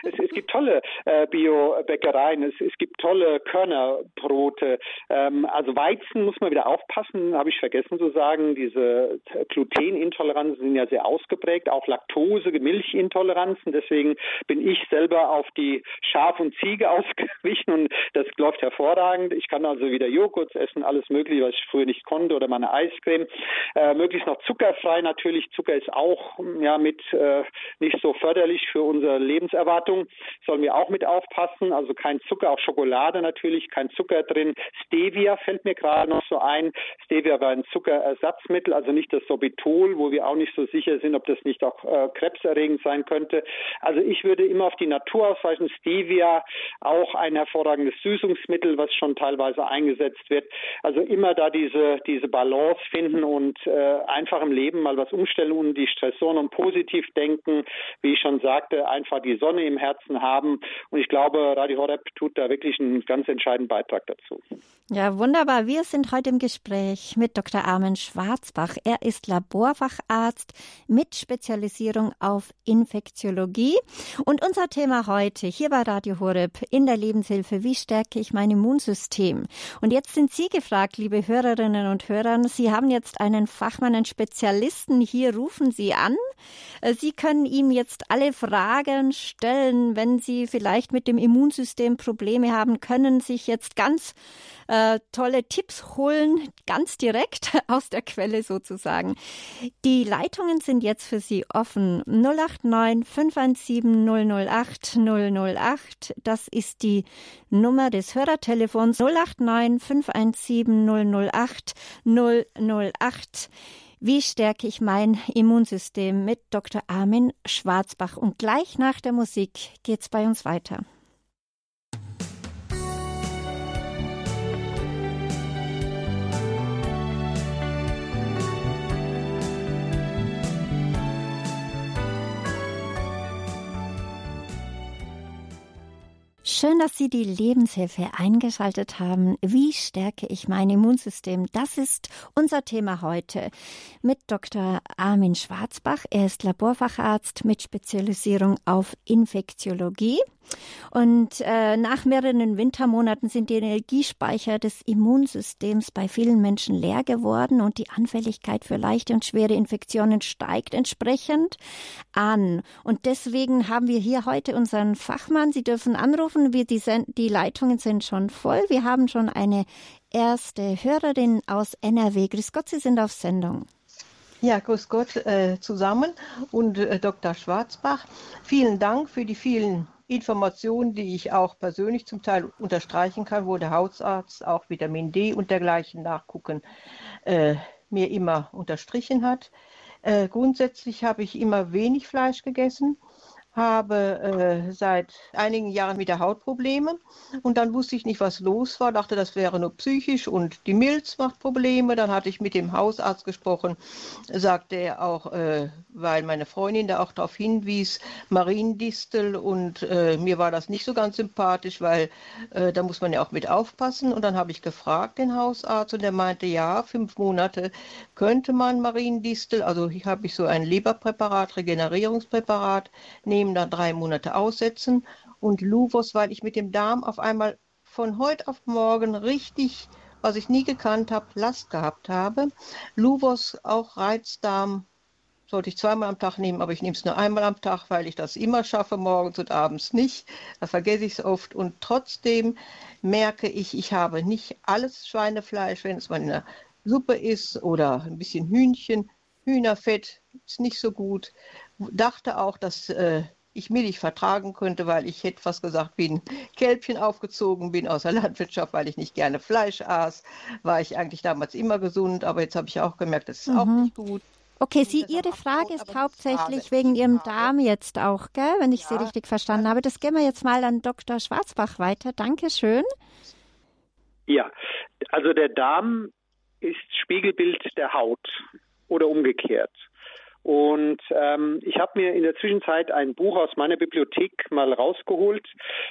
es, es, gibt tolle äh, Bio-Bäckereien, es, es, gibt tolle Körnerbrote. Ähm, also Weizen muss man wieder aufpassen, habe ich vergessen zu sagen. Diese Glutenintoleranzen sind ja sehr ausgeprägt, auch Laktose, Milchintoleranzen. Deswegen bin ich selber auf die Schaf und Ziege ausgewichen und das läuft hervorragend. Ich kann also wieder Joghurt essen, alles mögliche, was ich früher nicht konnte oder meine Eiscreme. Äh, möglichst noch zuckerfrei natürlich. Zucker ist auch ja mit äh, nicht so förderlich für unsere Lebenserwartung. Sollen wir auch mit aufpassen. Also kein Zucker, auch Schokolade natürlich, kein Zucker drin. Stevia fällt mir gerade noch so ein. Stevia war ein Zuckerersatzmittel, also nicht das Sorbitol, wo wir auch nicht so sicher sind, ob das nicht auch äh, krebserregend sein könnte. Also ich würde immer auf die Natur ausweichen. Stevia auch ein hervorragendes Süßungsmittel, was schon teilweise eingesetzt wird. Also immer da diese diese Balance finden und äh, einfach im Leben mal was umstellen und die Stressoren und positiv denken, wie ich schon sagte, einfach die Sonne im Herzen haben. Und ich glaube, Radio Horeb tut da wirklich einen ganz entscheidenden Beitrag dazu. Ja, wunderbar. Wir sind heute im Gespräch mit Dr. Armin Schwarzbach. Er ist Laborfacharzt mit Spezialisierung auf Infektiologie. Und unser Thema heute hier bei Radio Horeb in der Lebenshilfe, wie stärke ich mein Immunsystem? Und jetzt sind Sie gefragt, liebe Hörerinnen und Hörer. Sie haben jetzt einen Fachmann, einen Spezialisten. Hier rufen Sie an. Sie können ihm jetzt alle Fragen stellen, wenn Sie vielleicht mit dem Immunsystem Probleme haben, können sich jetzt ganz äh, tolle Tipps holen, ganz direkt aus der Quelle sozusagen. Die Leitungen sind jetzt für Sie offen. 089 517 008 008. Das ist die Nummer des Hörertelefons 089 517 008 008. Wie stärke ich mein Immunsystem mit Dr. Armin Schwarzbach? Und gleich nach der Musik geht's bei uns weiter. Schön, dass Sie die Lebenshilfe eingeschaltet haben. Wie stärke ich mein Immunsystem? Das ist unser Thema heute mit Dr. Armin Schwarzbach. Er ist Laborfacharzt mit Spezialisierung auf Infektiologie. Und äh, nach mehreren Wintermonaten sind die Energiespeicher des Immunsystems bei vielen Menschen leer geworden und die Anfälligkeit für leichte und schwere Infektionen steigt entsprechend an. Und deswegen haben wir hier heute unseren Fachmann. Sie dürfen anrufen. Wir, die, die Leitungen sind schon voll. Wir haben schon eine erste Hörerin aus NRW. Grüß Gott, Sie sind auf Sendung. Ja, grüß Gott äh, zusammen und äh, Dr. Schwarzbach. Vielen Dank für die vielen Informationen, die ich auch persönlich zum Teil unterstreichen kann, wo der Hausarzt auch Vitamin D und dergleichen nachgucken äh, mir immer unterstrichen hat. Äh, grundsätzlich habe ich immer wenig Fleisch gegessen habe äh, seit einigen Jahren wieder Hautprobleme und dann wusste ich nicht, was los war, dachte, das wäre nur psychisch und die Milz macht Probleme. Dann hatte ich mit dem Hausarzt gesprochen, sagte er auch, äh, weil meine Freundin da auch darauf hinwies, Mariendistel und äh, mir war das nicht so ganz sympathisch, weil äh, da muss man ja auch mit aufpassen. Und dann habe ich gefragt den Hausarzt und der meinte, ja, fünf Monate könnte man Mariendistel, also hier habe ich so ein Leberpräparat, Regenerierungspräparat nehmen nehmen da drei Monate aussetzen und Luvos, weil ich mit dem Darm auf einmal von heute auf morgen richtig, was ich nie gekannt habe, Last gehabt habe. Luvos, auch Reizdarm, sollte ich zweimal am Tag nehmen, aber ich nehme es nur einmal am Tag, weil ich das immer schaffe, morgens und abends nicht. Da vergesse ich es oft und trotzdem merke ich, ich habe nicht alles Schweinefleisch, wenn es mal in der Suppe ist oder ein bisschen Hühnchen. Hühnerfett ist nicht so gut. Dachte auch, dass äh, ich Milch vertragen könnte, weil ich hätte fast gesagt, wie ein Kälbchen aufgezogen bin aus der Landwirtschaft, weil ich nicht gerne Fleisch aß. War ich eigentlich damals immer gesund, aber jetzt habe ich auch gemerkt, das ist mhm. auch nicht gut. Okay, Sie, Ihre Frage ist hauptsächlich wegen Ihrem Darm jetzt auch, gell, wenn ich ja. Sie richtig verstanden habe. Das gehen wir jetzt mal an Dr. Schwarzbach weiter. Dankeschön. Ja, also der Darm ist Spiegelbild der Haut oder umgekehrt. Und ähm, ich habe mir in der Zwischenzeit ein Buch aus meiner Bibliothek mal rausgeholt,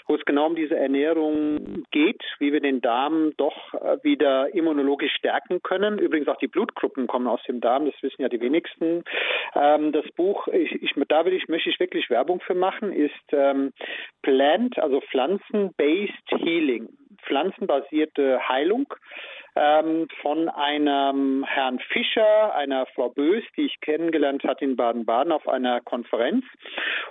wo es genau um diese Ernährung geht, wie wir den Darm doch äh, wieder immunologisch stärken können. Übrigens auch die Blutgruppen kommen aus dem Darm, das wissen ja die wenigsten. Ähm, das Buch, ich, ich, da will ich, möchte ich wirklich Werbung für machen, ist ähm, Plant, also Pflanzen-Based Healing pflanzenbasierte Heilung ähm, von einem Herrn Fischer, einer Frau Bös, die ich kennengelernt hat in Baden-Baden auf einer Konferenz.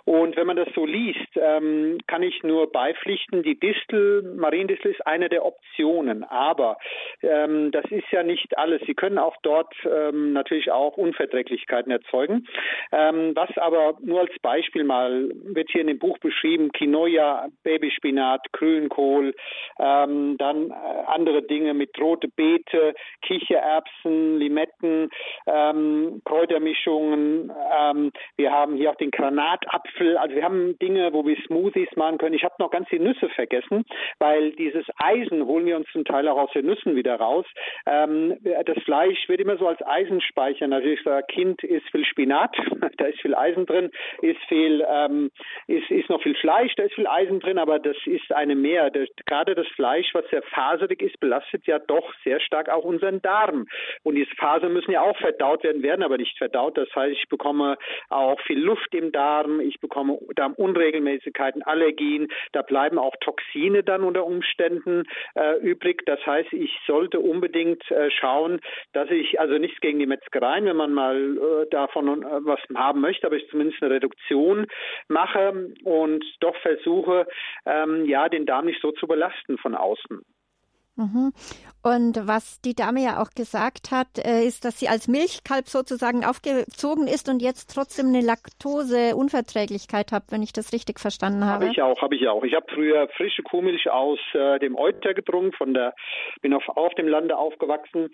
Und wenn man das so liest, ähm, kann ich nur beipflichten, die Distel, Mariendistel ist eine der Optionen. Aber ähm, das ist ja nicht alles. Sie können auch dort ähm, natürlich auch Unverträglichkeiten erzeugen. Ähm, was aber nur als Beispiel mal wird hier in dem Buch beschrieben, Quinoa, Babyspinat, Grünkohl, ähm, dann äh, andere Dinge mit rote Beete, Kichererbsen, Limetten, ähm, Kräutermischungen. Ähm, wir haben hier auch den Granatapfel. Also wir haben Dinge, wo wir Smoothies machen können. Ich habe noch ganz die Nüsse vergessen, weil dieses Eisen holen wir uns zum Teil auch aus den Nüssen wieder raus. Ähm, das Fleisch wird immer so als Eisenspeicher. Natürlich sagt Kind ist viel Spinat, da ist viel Eisen drin, ist viel, ähm, ist, ist noch viel Fleisch, da ist viel Eisen drin, aber das ist eine mehr. Das, gerade das Fleisch, was sehr faserig ist, belastet ja doch sehr stark auch unseren Darm. Und diese Fasern müssen ja auch verdaut werden, werden aber nicht verdaut. Das heißt, ich bekomme auch viel Luft im Darm, ich bekomme Darmunregelmäßigkeiten, Allergien, da bleiben auch Toxine dann unter Umständen äh, übrig. Das heißt, ich sollte unbedingt äh, schauen, dass ich, also nichts gegen die Metzgereien, wenn man mal äh, davon äh, was haben möchte, aber ich zumindest eine Reduktion mache und doch versuche, ähm, ja, den Darm nicht so zu belasten von außen. Und was die Dame ja auch gesagt hat, äh, ist, dass sie als Milchkalb sozusagen aufgezogen ist und jetzt trotzdem eine Laktoseunverträglichkeit hat, wenn ich das richtig verstanden habe. Habe ich auch, habe ich auch. Ich habe früher frische Kuhmilch aus äh, dem Euter getrunken, von der bin auf, auf dem Lande aufgewachsen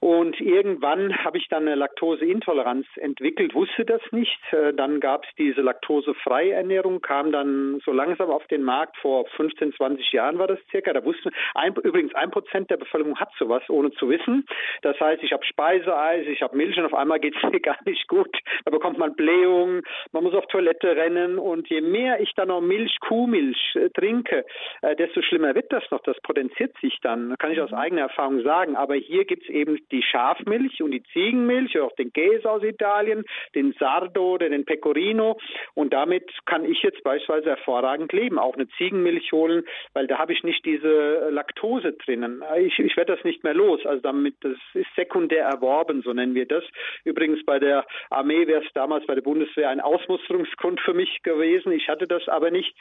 und irgendwann habe ich dann eine Laktoseintoleranz entwickelt, wusste das nicht. Äh, dann gab es diese laktosefreie Ernährung, kam dann so langsam auf den Markt vor 15, 20 Jahren war das circa. Da wussten ein, übrigens ein Prozent der Bevölkerung Bevölkerung hat sowas, ohne zu wissen. Das heißt, ich habe Speiseeis, ich habe Milch und auf einmal geht es mir gar nicht gut. Da bekommt man Blähungen, man muss auf Toilette rennen und je mehr ich dann noch Milch, Kuhmilch äh, trinke, äh, desto schlimmer wird das noch. Das potenziert sich dann, kann ich aus mhm. eigener Erfahrung sagen. Aber hier gibt es eben die Schafmilch und die Ziegenmilch, auch den Käse aus Italien, den Sardo oder den Pecorino und damit kann ich jetzt beispielsweise hervorragend leben. Auch eine Ziegenmilch holen, weil da habe ich nicht diese Laktose drinnen. Ich, ich werde das nicht mehr los. Also damit, das ist sekundär erworben, so nennen wir das. Übrigens bei der Armee wäre es damals bei der Bundeswehr ein Ausmusterungsgrund für mich gewesen. Ich hatte das aber nicht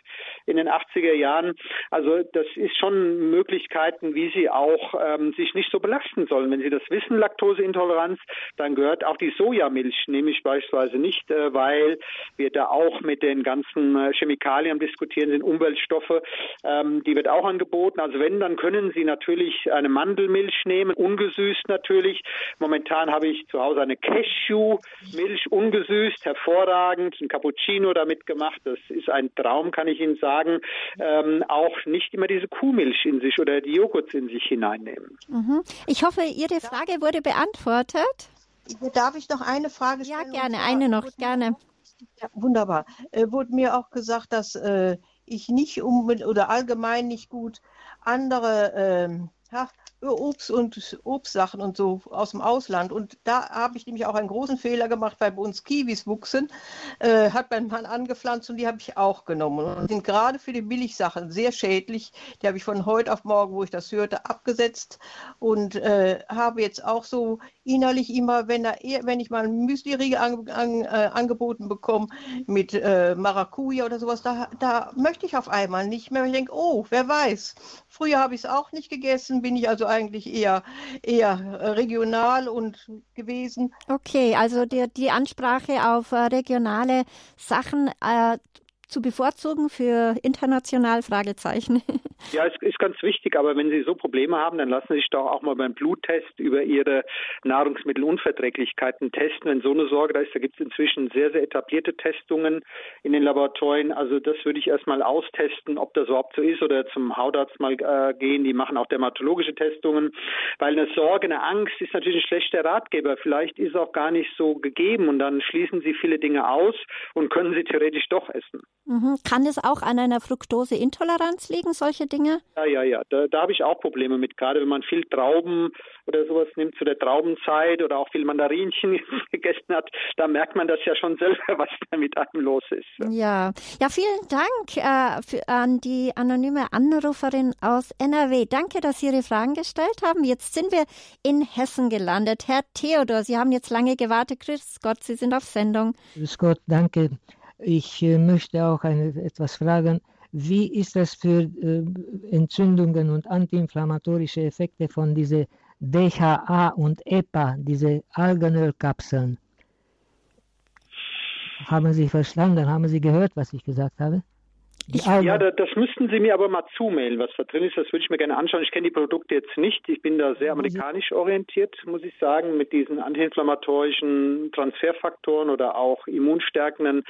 in den 80er Jahren. Also das ist schon Möglichkeiten, wie sie auch ähm, sich nicht so belasten sollen. Wenn sie das wissen, Laktoseintoleranz, dann gehört auch die Sojamilch, nehme ich beispielsweise nicht, äh, weil wir da auch mit den ganzen äh, Chemikalien diskutieren, sind Umweltstoffe, ähm, die wird auch angeboten. Also wenn, dann können Sie natürlich eine Mandelmilch nehmen, ungesüßt natürlich. Momentan habe ich zu Hause eine Cashew-Milch, ungesüßt, hervorragend, ein Cappuccino damit gemacht. Das ist ein Traum, kann ich Ihnen sagen. Ähm, auch nicht immer diese Kuhmilch in sich oder die Joghurts in sich hineinnehmen. Mhm. Ich hoffe, Ihre Frage wurde beantwortet. Darf ich noch eine Frage stellen? Ja, gerne, eine noch, gerne. Ja, wunderbar. Äh, wurde mir auch gesagt, dass äh, ich nicht um oder allgemein nicht gut andere ja, Obst und Obstsachen und so aus dem Ausland. Und da habe ich nämlich auch einen großen Fehler gemacht, weil bei uns Kiwis wuchsen, äh, hat mein Mann angepflanzt und die habe ich auch genommen. Und sind gerade für die Billigsachen sehr schädlich. Die habe ich von heute auf morgen, wo ich das hörte, abgesetzt und äh, habe jetzt auch so innerlich immer, wenn, da, wenn ich mal ein Müsli-Riegel an, an, äh, angeboten bekomme mit äh, Maracuja oder sowas, da, da möchte ich auf einmal nicht mehr. Ich denke, oh, wer weiß. Früher habe ich es auch nicht gegessen, bin ich also eigentlich eher, eher regional und gewesen. Okay, also die, die Ansprache auf äh, regionale Sachen äh, zu bevorzugen für international? Fragezeichen. Ja, es ist ganz wichtig, aber wenn Sie so Probleme haben, dann lassen Sie sich doch auch mal beim Bluttest über Ihre Nahrungsmittelunverträglichkeiten testen. Wenn so eine Sorge da ist, da gibt es inzwischen sehr, sehr etablierte Testungen in den Laboratorien. Also das würde ich erstmal austesten, ob das überhaupt so ist oder zum Hautarzt mal äh, gehen. Die machen auch dermatologische Testungen, weil eine Sorge, eine Angst ist natürlich ein schlechter Ratgeber. Vielleicht ist auch gar nicht so gegeben und dann schließen Sie viele Dinge aus und können sie theoretisch doch essen. Mhm. Kann es auch an einer Fructoseintoleranz liegen, solche Dinge? Ja, ja, ja. Da, da habe ich auch Probleme mit, gerade wenn man viel Trauben oder sowas nimmt zu der Traubenzeit oder auch viel Mandarinchen gegessen hat, da merkt man das ja schon selber, was da mit einem los ist. Ja, ja, vielen Dank äh, für, an die anonyme Anruferin aus NRW. Danke, dass Sie Ihre Fragen gestellt haben. Jetzt sind wir in Hessen gelandet. Herr Theodor, Sie haben jetzt lange gewartet. Grüß Gott, Sie sind auf Sendung. Grüß Gott, danke. Ich äh, möchte auch eine, etwas fragen. Wie ist das für äh, Entzündungen und antiinflammatorische Effekte von diesen DHA und EPA, diese Algenölkapseln? Haben Sie verstanden? Haben Sie gehört, was ich gesagt habe? Ja, das müssten Sie mir aber mal zumailen, was da drin ist. Das würde ich mir gerne anschauen. Ich kenne die Produkte jetzt nicht. Ich bin da sehr amerikanisch orientiert, muss ich sagen, mit diesen antiinflammatorischen Transferfaktoren oder auch immunstärkenden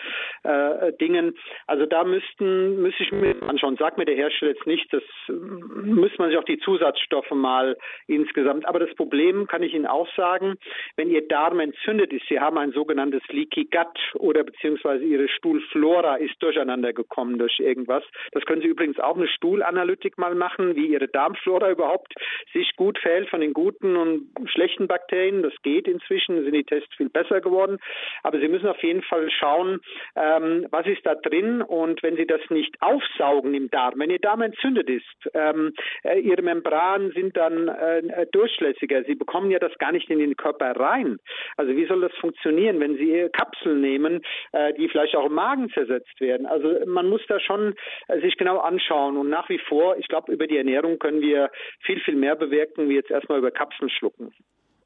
äh, Dingen. Also da müssten, müsste ich mir anschauen. Sagt mir der Hersteller jetzt nicht. Das müsste man sich auch die Zusatzstoffe mal insgesamt. Aber das Problem kann ich Ihnen auch sagen, wenn Ihr Darm entzündet ist, Sie haben ein sogenanntes Leaky Gut oder beziehungsweise Ihre Stuhlflora ist durcheinander gekommen durch irgendwas. Das können Sie übrigens auch eine Stuhlanalytik mal machen, wie Ihre Darmflora überhaupt sich gut verhält von den guten und schlechten Bakterien. Das geht inzwischen, sind die Tests viel besser geworden. Aber Sie müssen auf jeden Fall schauen, ähm, was ist da drin und wenn Sie das nicht aufsaugen im Darm, wenn Ihr Darm entzündet ist, ähm, äh, Ihre Membranen sind dann äh, durchlässiger. Sie bekommen ja das gar nicht in den Körper rein. Also wie soll das funktionieren, wenn Sie Kapseln nehmen, äh, die vielleicht auch im Magen zersetzt werden? Also man muss da schon schon äh, sich genau anschauen. Und nach wie vor, ich glaube, über die Ernährung können wir viel, viel mehr bewirken, wie jetzt erstmal über Kapseln schlucken.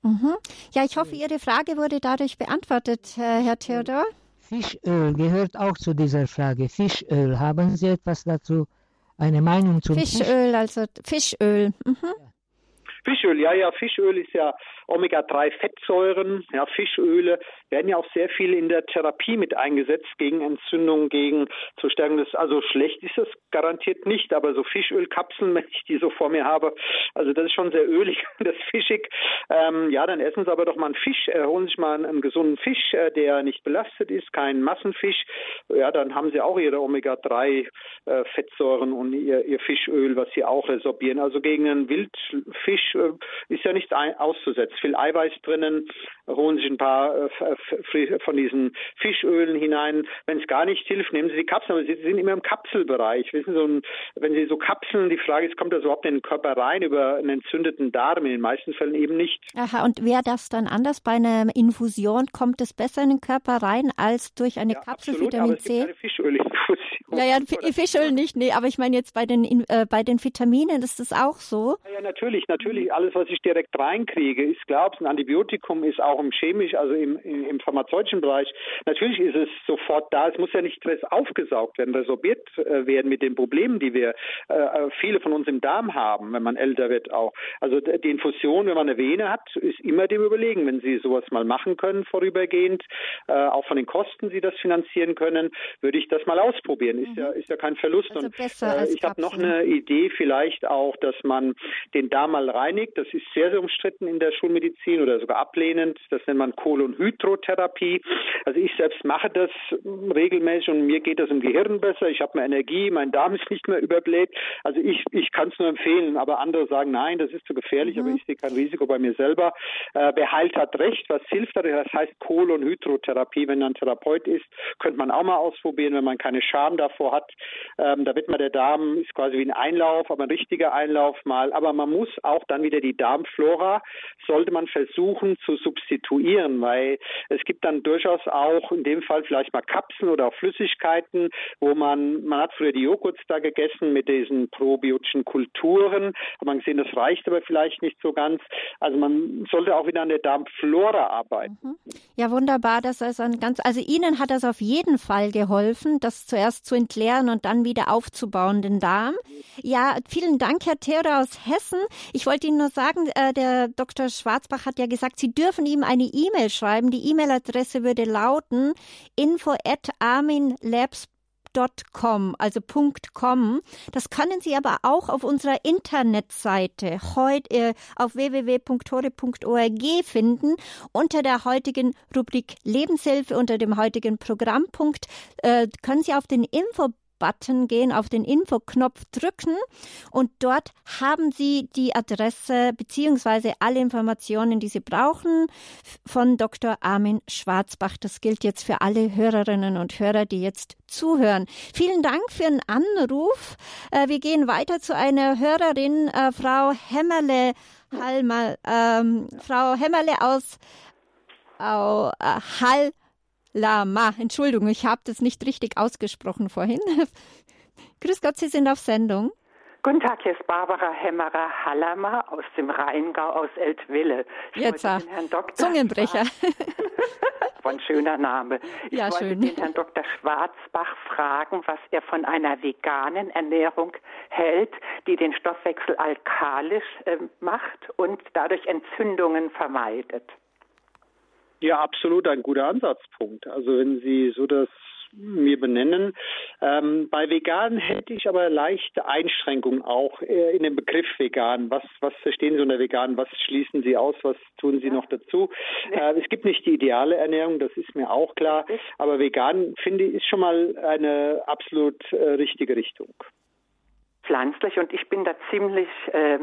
Mhm. Ja, ich hoffe, Ihre Frage wurde dadurch beantwortet, äh, Herr Theodor. Fischöl gehört auch zu dieser Frage. Fischöl, haben Sie etwas dazu? Eine Meinung zum Fischöl, Fisch? also Fischöl. Mhm. Fischöl, ja, ja, Fischöl ist ja Omega-3-Fettsäuren, ja, Fischöle werden ja auch sehr viel in der Therapie mit eingesetzt gegen Entzündungen, gegen zur Stärkung des, also schlecht ist das garantiert nicht, aber so Fischölkapseln, wenn ich die so vor mir habe, also das ist schon sehr ölig, das fischig. Ähm, ja, dann essen Sie aber doch mal einen Fisch, äh, holen sich mal einen, einen gesunden Fisch, äh, der nicht belastet ist, kein Massenfisch. Ja, dann haben Sie auch Ihre Omega-3-Fettsäuren äh, und ihr, ihr, Fischöl, was Sie auch resorbieren. Also gegen einen Wildfisch ist ja nichts auszusetzen viel Eiweiß drinnen, holen sich ein paar äh, von diesen Fischölen hinein. Wenn es gar nicht hilft, nehmen Sie die Kapseln, aber Sie sind immer im Kapselbereich. Wissen Sie, wenn Sie so Kapseln, die Frage ist, kommt das überhaupt in den Körper rein über einen entzündeten Darm? In den meisten Fällen eben nicht. Aha, und wäre das dann anders? Bei einer Infusion kommt es besser in den Körper rein als durch eine ja, Kapsel absolut, Vitamin aber es C? Gibt keine Fischölinfusion. Ja, ja, Fischöl nicht, nee, aber ich meine jetzt bei den äh, bei den Vitaminen ist das auch so. Ja, natürlich, natürlich. Alles, was ich direkt reinkriege, ist es ein Antibiotikum ist, auch im chemisch, also im, im pharmazeutischen Bereich. Natürlich ist es sofort da. Es muss ja nicht aufgesaugt werden, resorbiert äh, werden mit den Problemen, die wir äh, äh, viele von uns im Darm haben, wenn man älter wird auch. Also die Infusion, wenn man eine Vene hat, ist immer dem überlegen, wenn Sie sowas mal machen können vorübergehend, äh, auch von den Kosten Sie das finanzieren können, würde ich das mal ausprobieren. Ist mhm. ja ist ja kein Verlust. Also Und äh, ich habe noch eine Idee, vielleicht auch, dass man den Darm mal reinigt. Das ist sehr, sehr umstritten in der Schulmedizin oder sogar ablehnend. Das nennt man Kolonhydrotherapie. Also ich selbst mache das regelmäßig und mir geht das im Gehirn besser. Ich habe mehr Energie, mein Darm ist nicht mehr überbläht. Also ich, ich kann es nur empfehlen, aber andere sagen, nein, das ist zu gefährlich, mhm. aber ich sehe kein Risiko bei mir selber. Äh, wer heilt, hat recht. Was hilft da? Das heißt Kolonhydrotherapie. Wenn man Therapeut ist, könnte man auch mal ausprobieren, wenn man keine Scham davor hat. Ähm, da wird man der Darm ist quasi wie ein Einlauf, aber ein richtiger Einlauf mal. Aber man muss auch dann wieder die Darmflora, sollte man versuchen zu substituieren, weil es gibt dann durchaus auch in dem Fall vielleicht mal Kapseln oder auch Flüssigkeiten, wo man, man hat früher die Joghurts da gegessen mit diesen probiotischen Kulturen, hat man gesehen, das reicht aber vielleicht nicht so ganz. Also man sollte auch wieder an der Darmflora arbeiten. Mhm. Ja, wunderbar, das ist ein ganz, also Ihnen hat das auf jeden Fall geholfen, das zuerst zu entleeren und dann wieder aufzubauen, den Darm. Ja, vielen Dank, Herr Theodor aus Hessen. Ich wollte Ihnen nur sagen, äh, der Dr. Schwarzbach hat ja gesagt, Sie dürfen ihm eine E-Mail schreiben. Die E-Mail-Adresse würde lauten info at arminlabs .com, also .com. Das können Sie aber auch auf unserer Internetseite heute äh, auf www.hore.org finden unter der heutigen Rubrik Lebenshilfe unter dem heutigen Programmpunkt äh, können Sie auf den Info Button gehen, auf den Infoknopf drücken und dort haben Sie die Adresse beziehungsweise alle Informationen, die Sie brauchen von Dr. Armin Schwarzbach. Das gilt jetzt für alle Hörerinnen und Hörer, die jetzt zuhören. Vielen Dank für den Anruf. Äh, wir gehen weiter zu einer Hörerin, äh, Frau Hämmerle Hallmal, ähm, Frau Hämmerle aus au, äh, Hall Lama. Entschuldigung, ich habe das nicht richtig ausgesprochen vorhin. Grüß Gott, Sie sind auf Sendung. Guten Tag, hier ist Barbara Hemmerer-Hallermer aus dem Rheingau aus Eltville. Ich Jetzt den Herrn Dr. Zungenbrecher. Von schöner Name. Ich ja, wollte schön. den Herrn Dr. Schwarzbach fragen, was er von einer veganen Ernährung hält, die den Stoffwechsel alkalisch äh, macht und dadurch Entzündungen vermeidet. Ja, absolut ein guter Ansatzpunkt. Also wenn Sie so das mir benennen. Ähm, bei vegan hätte ich aber leichte Einschränkungen auch in dem Begriff vegan. Was, was verstehen Sie unter vegan? Was schließen Sie aus? Was tun Sie noch dazu? Äh, es gibt nicht die ideale Ernährung, das ist mir auch klar. Aber vegan, finde ich, ist schon mal eine absolut äh, richtige Richtung. Pflanzlich und ich bin da ziemlich äh,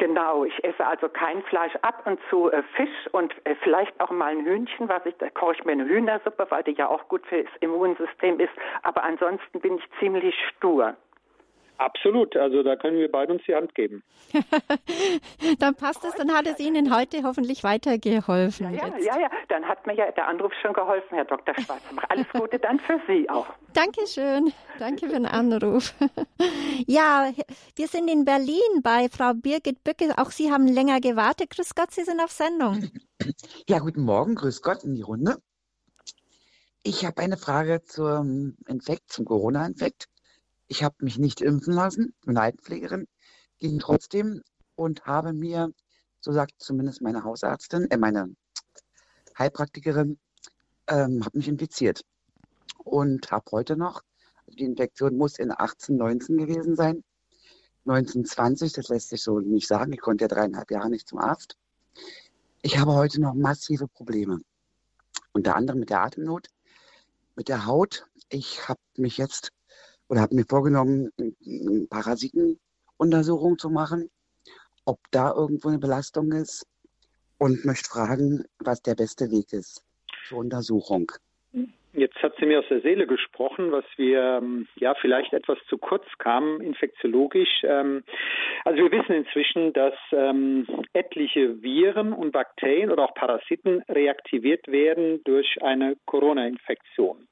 Genau, ich esse also kein Fleisch, ab und zu äh, Fisch und äh, vielleicht auch mal ein Hühnchen, was ich, da koche ich mir eine Hühnersuppe, weil die ja auch gut fürs Immunsystem ist. Aber ansonsten bin ich ziemlich stur. Absolut, also da können wir beide uns die Hand geben. dann passt es, dann hat es Ihnen heute hoffentlich weitergeholfen. Ja, ja, ja, ja, dann hat mir ja der Anruf schon geholfen, Herr Dr. Schwarzbach. Alles Gute dann für Sie auch. Dankeschön, danke für den Anruf. ja, wir sind in Berlin bei Frau Birgit Bücke. Auch Sie haben länger gewartet. Grüß Gott, Sie sind auf Sendung. Ja, guten Morgen, grüß Gott in die Runde. Ich habe eine Frage zum Infekt, zum Corona-Infekt. Ich habe mich nicht impfen lassen, bin Altenpflegerin, ging trotzdem und habe mir, so sagt zumindest meine Hausärztin, äh, meine Heilpraktikerin, ähm, habe mich infiziert und habe heute noch, also die Infektion muss in 18, 19 gewesen sein, 1920, das lässt sich so nicht sagen, ich konnte ja dreieinhalb Jahre nicht zum Arzt. Ich habe heute noch massive Probleme, unter anderem mit der Atemnot, mit der Haut. Ich habe mich jetzt oder habe mir vorgenommen, Parasitenuntersuchung zu machen, ob da irgendwo eine Belastung ist und möchte fragen, was der beste Weg ist zur Untersuchung. Jetzt hat sie mir aus der Seele gesprochen, was wir ähm, ja vielleicht etwas zu kurz kamen, infektiologisch. Ähm, also wir wissen inzwischen, dass ähm, etliche Viren und Bakterien oder auch Parasiten reaktiviert werden durch eine Corona-Infektion.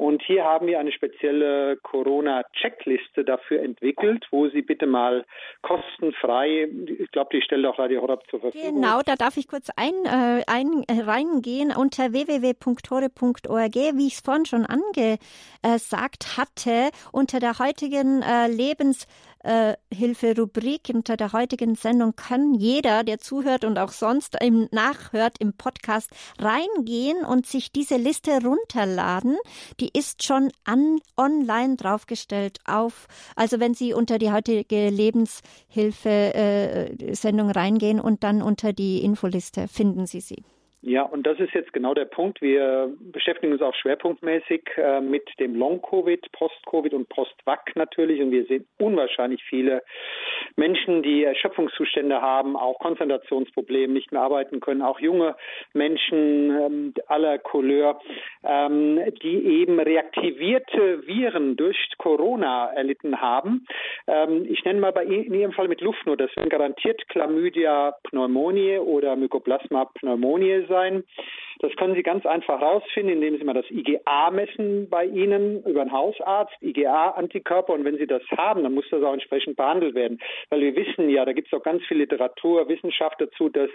Und hier haben wir eine spezielle Corona-Checkliste dafür entwickelt, wo Sie bitte mal kostenfrei, ich glaube, die stellt auch Radio Horab zur Verfügung. Genau, da darf ich kurz ein, äh, ein, äh, reingehen unter www.hore.org, wie ich es vorhin schon angesagt hatte, unter der heutigen äh, Lebens äh, Hilfe-Rubrik unter der heutigen Sendung kann jeder, der zuhört und auch sonst im Nachhört im Podcast reingehen und sich diese Liste runterladen. Die ist schon an, online draufgestellt auf, also wenn Sie unter die heutige Lebenshilfe-Sendung äh, reingehen und dann unter die Infoliste finden Sie sie. Ja, und das ist jetzt genau der Punkt. Wir beschäftigen uns auch schwerpunktmäßig äh, mit dem Long-Covid, Post-Covid und Post-Vac natürlich. Und wir sehen unwahrscheinlich viele Menschen, die Erschöpfungszustände haben, auch Konzentrationsprobleme, nicht mehr arbeiten können, auch junge Menschen ähm, aller Couleur, ähm, die eben reaktivierte Viren durch Corona erlitten haben. Ähm, ich nenne mal bei in Ihrem Fall mit Luftnot, das werden garantiert Chlamydia pneumoniae oder Mycoplasma pneumoniae sein. Das können Sie ganz einfach herausfinden, indem Sie mal das IgA messen bei Ihnen über einen Hausarzt, IgA-Antikörper. Und wenn Sie das haben, dann muss das auch entsprechend behandelt werden. Weil wir wissen ja, da gibt es auch ganz viel Literatur, Wissenschaft dazu, dass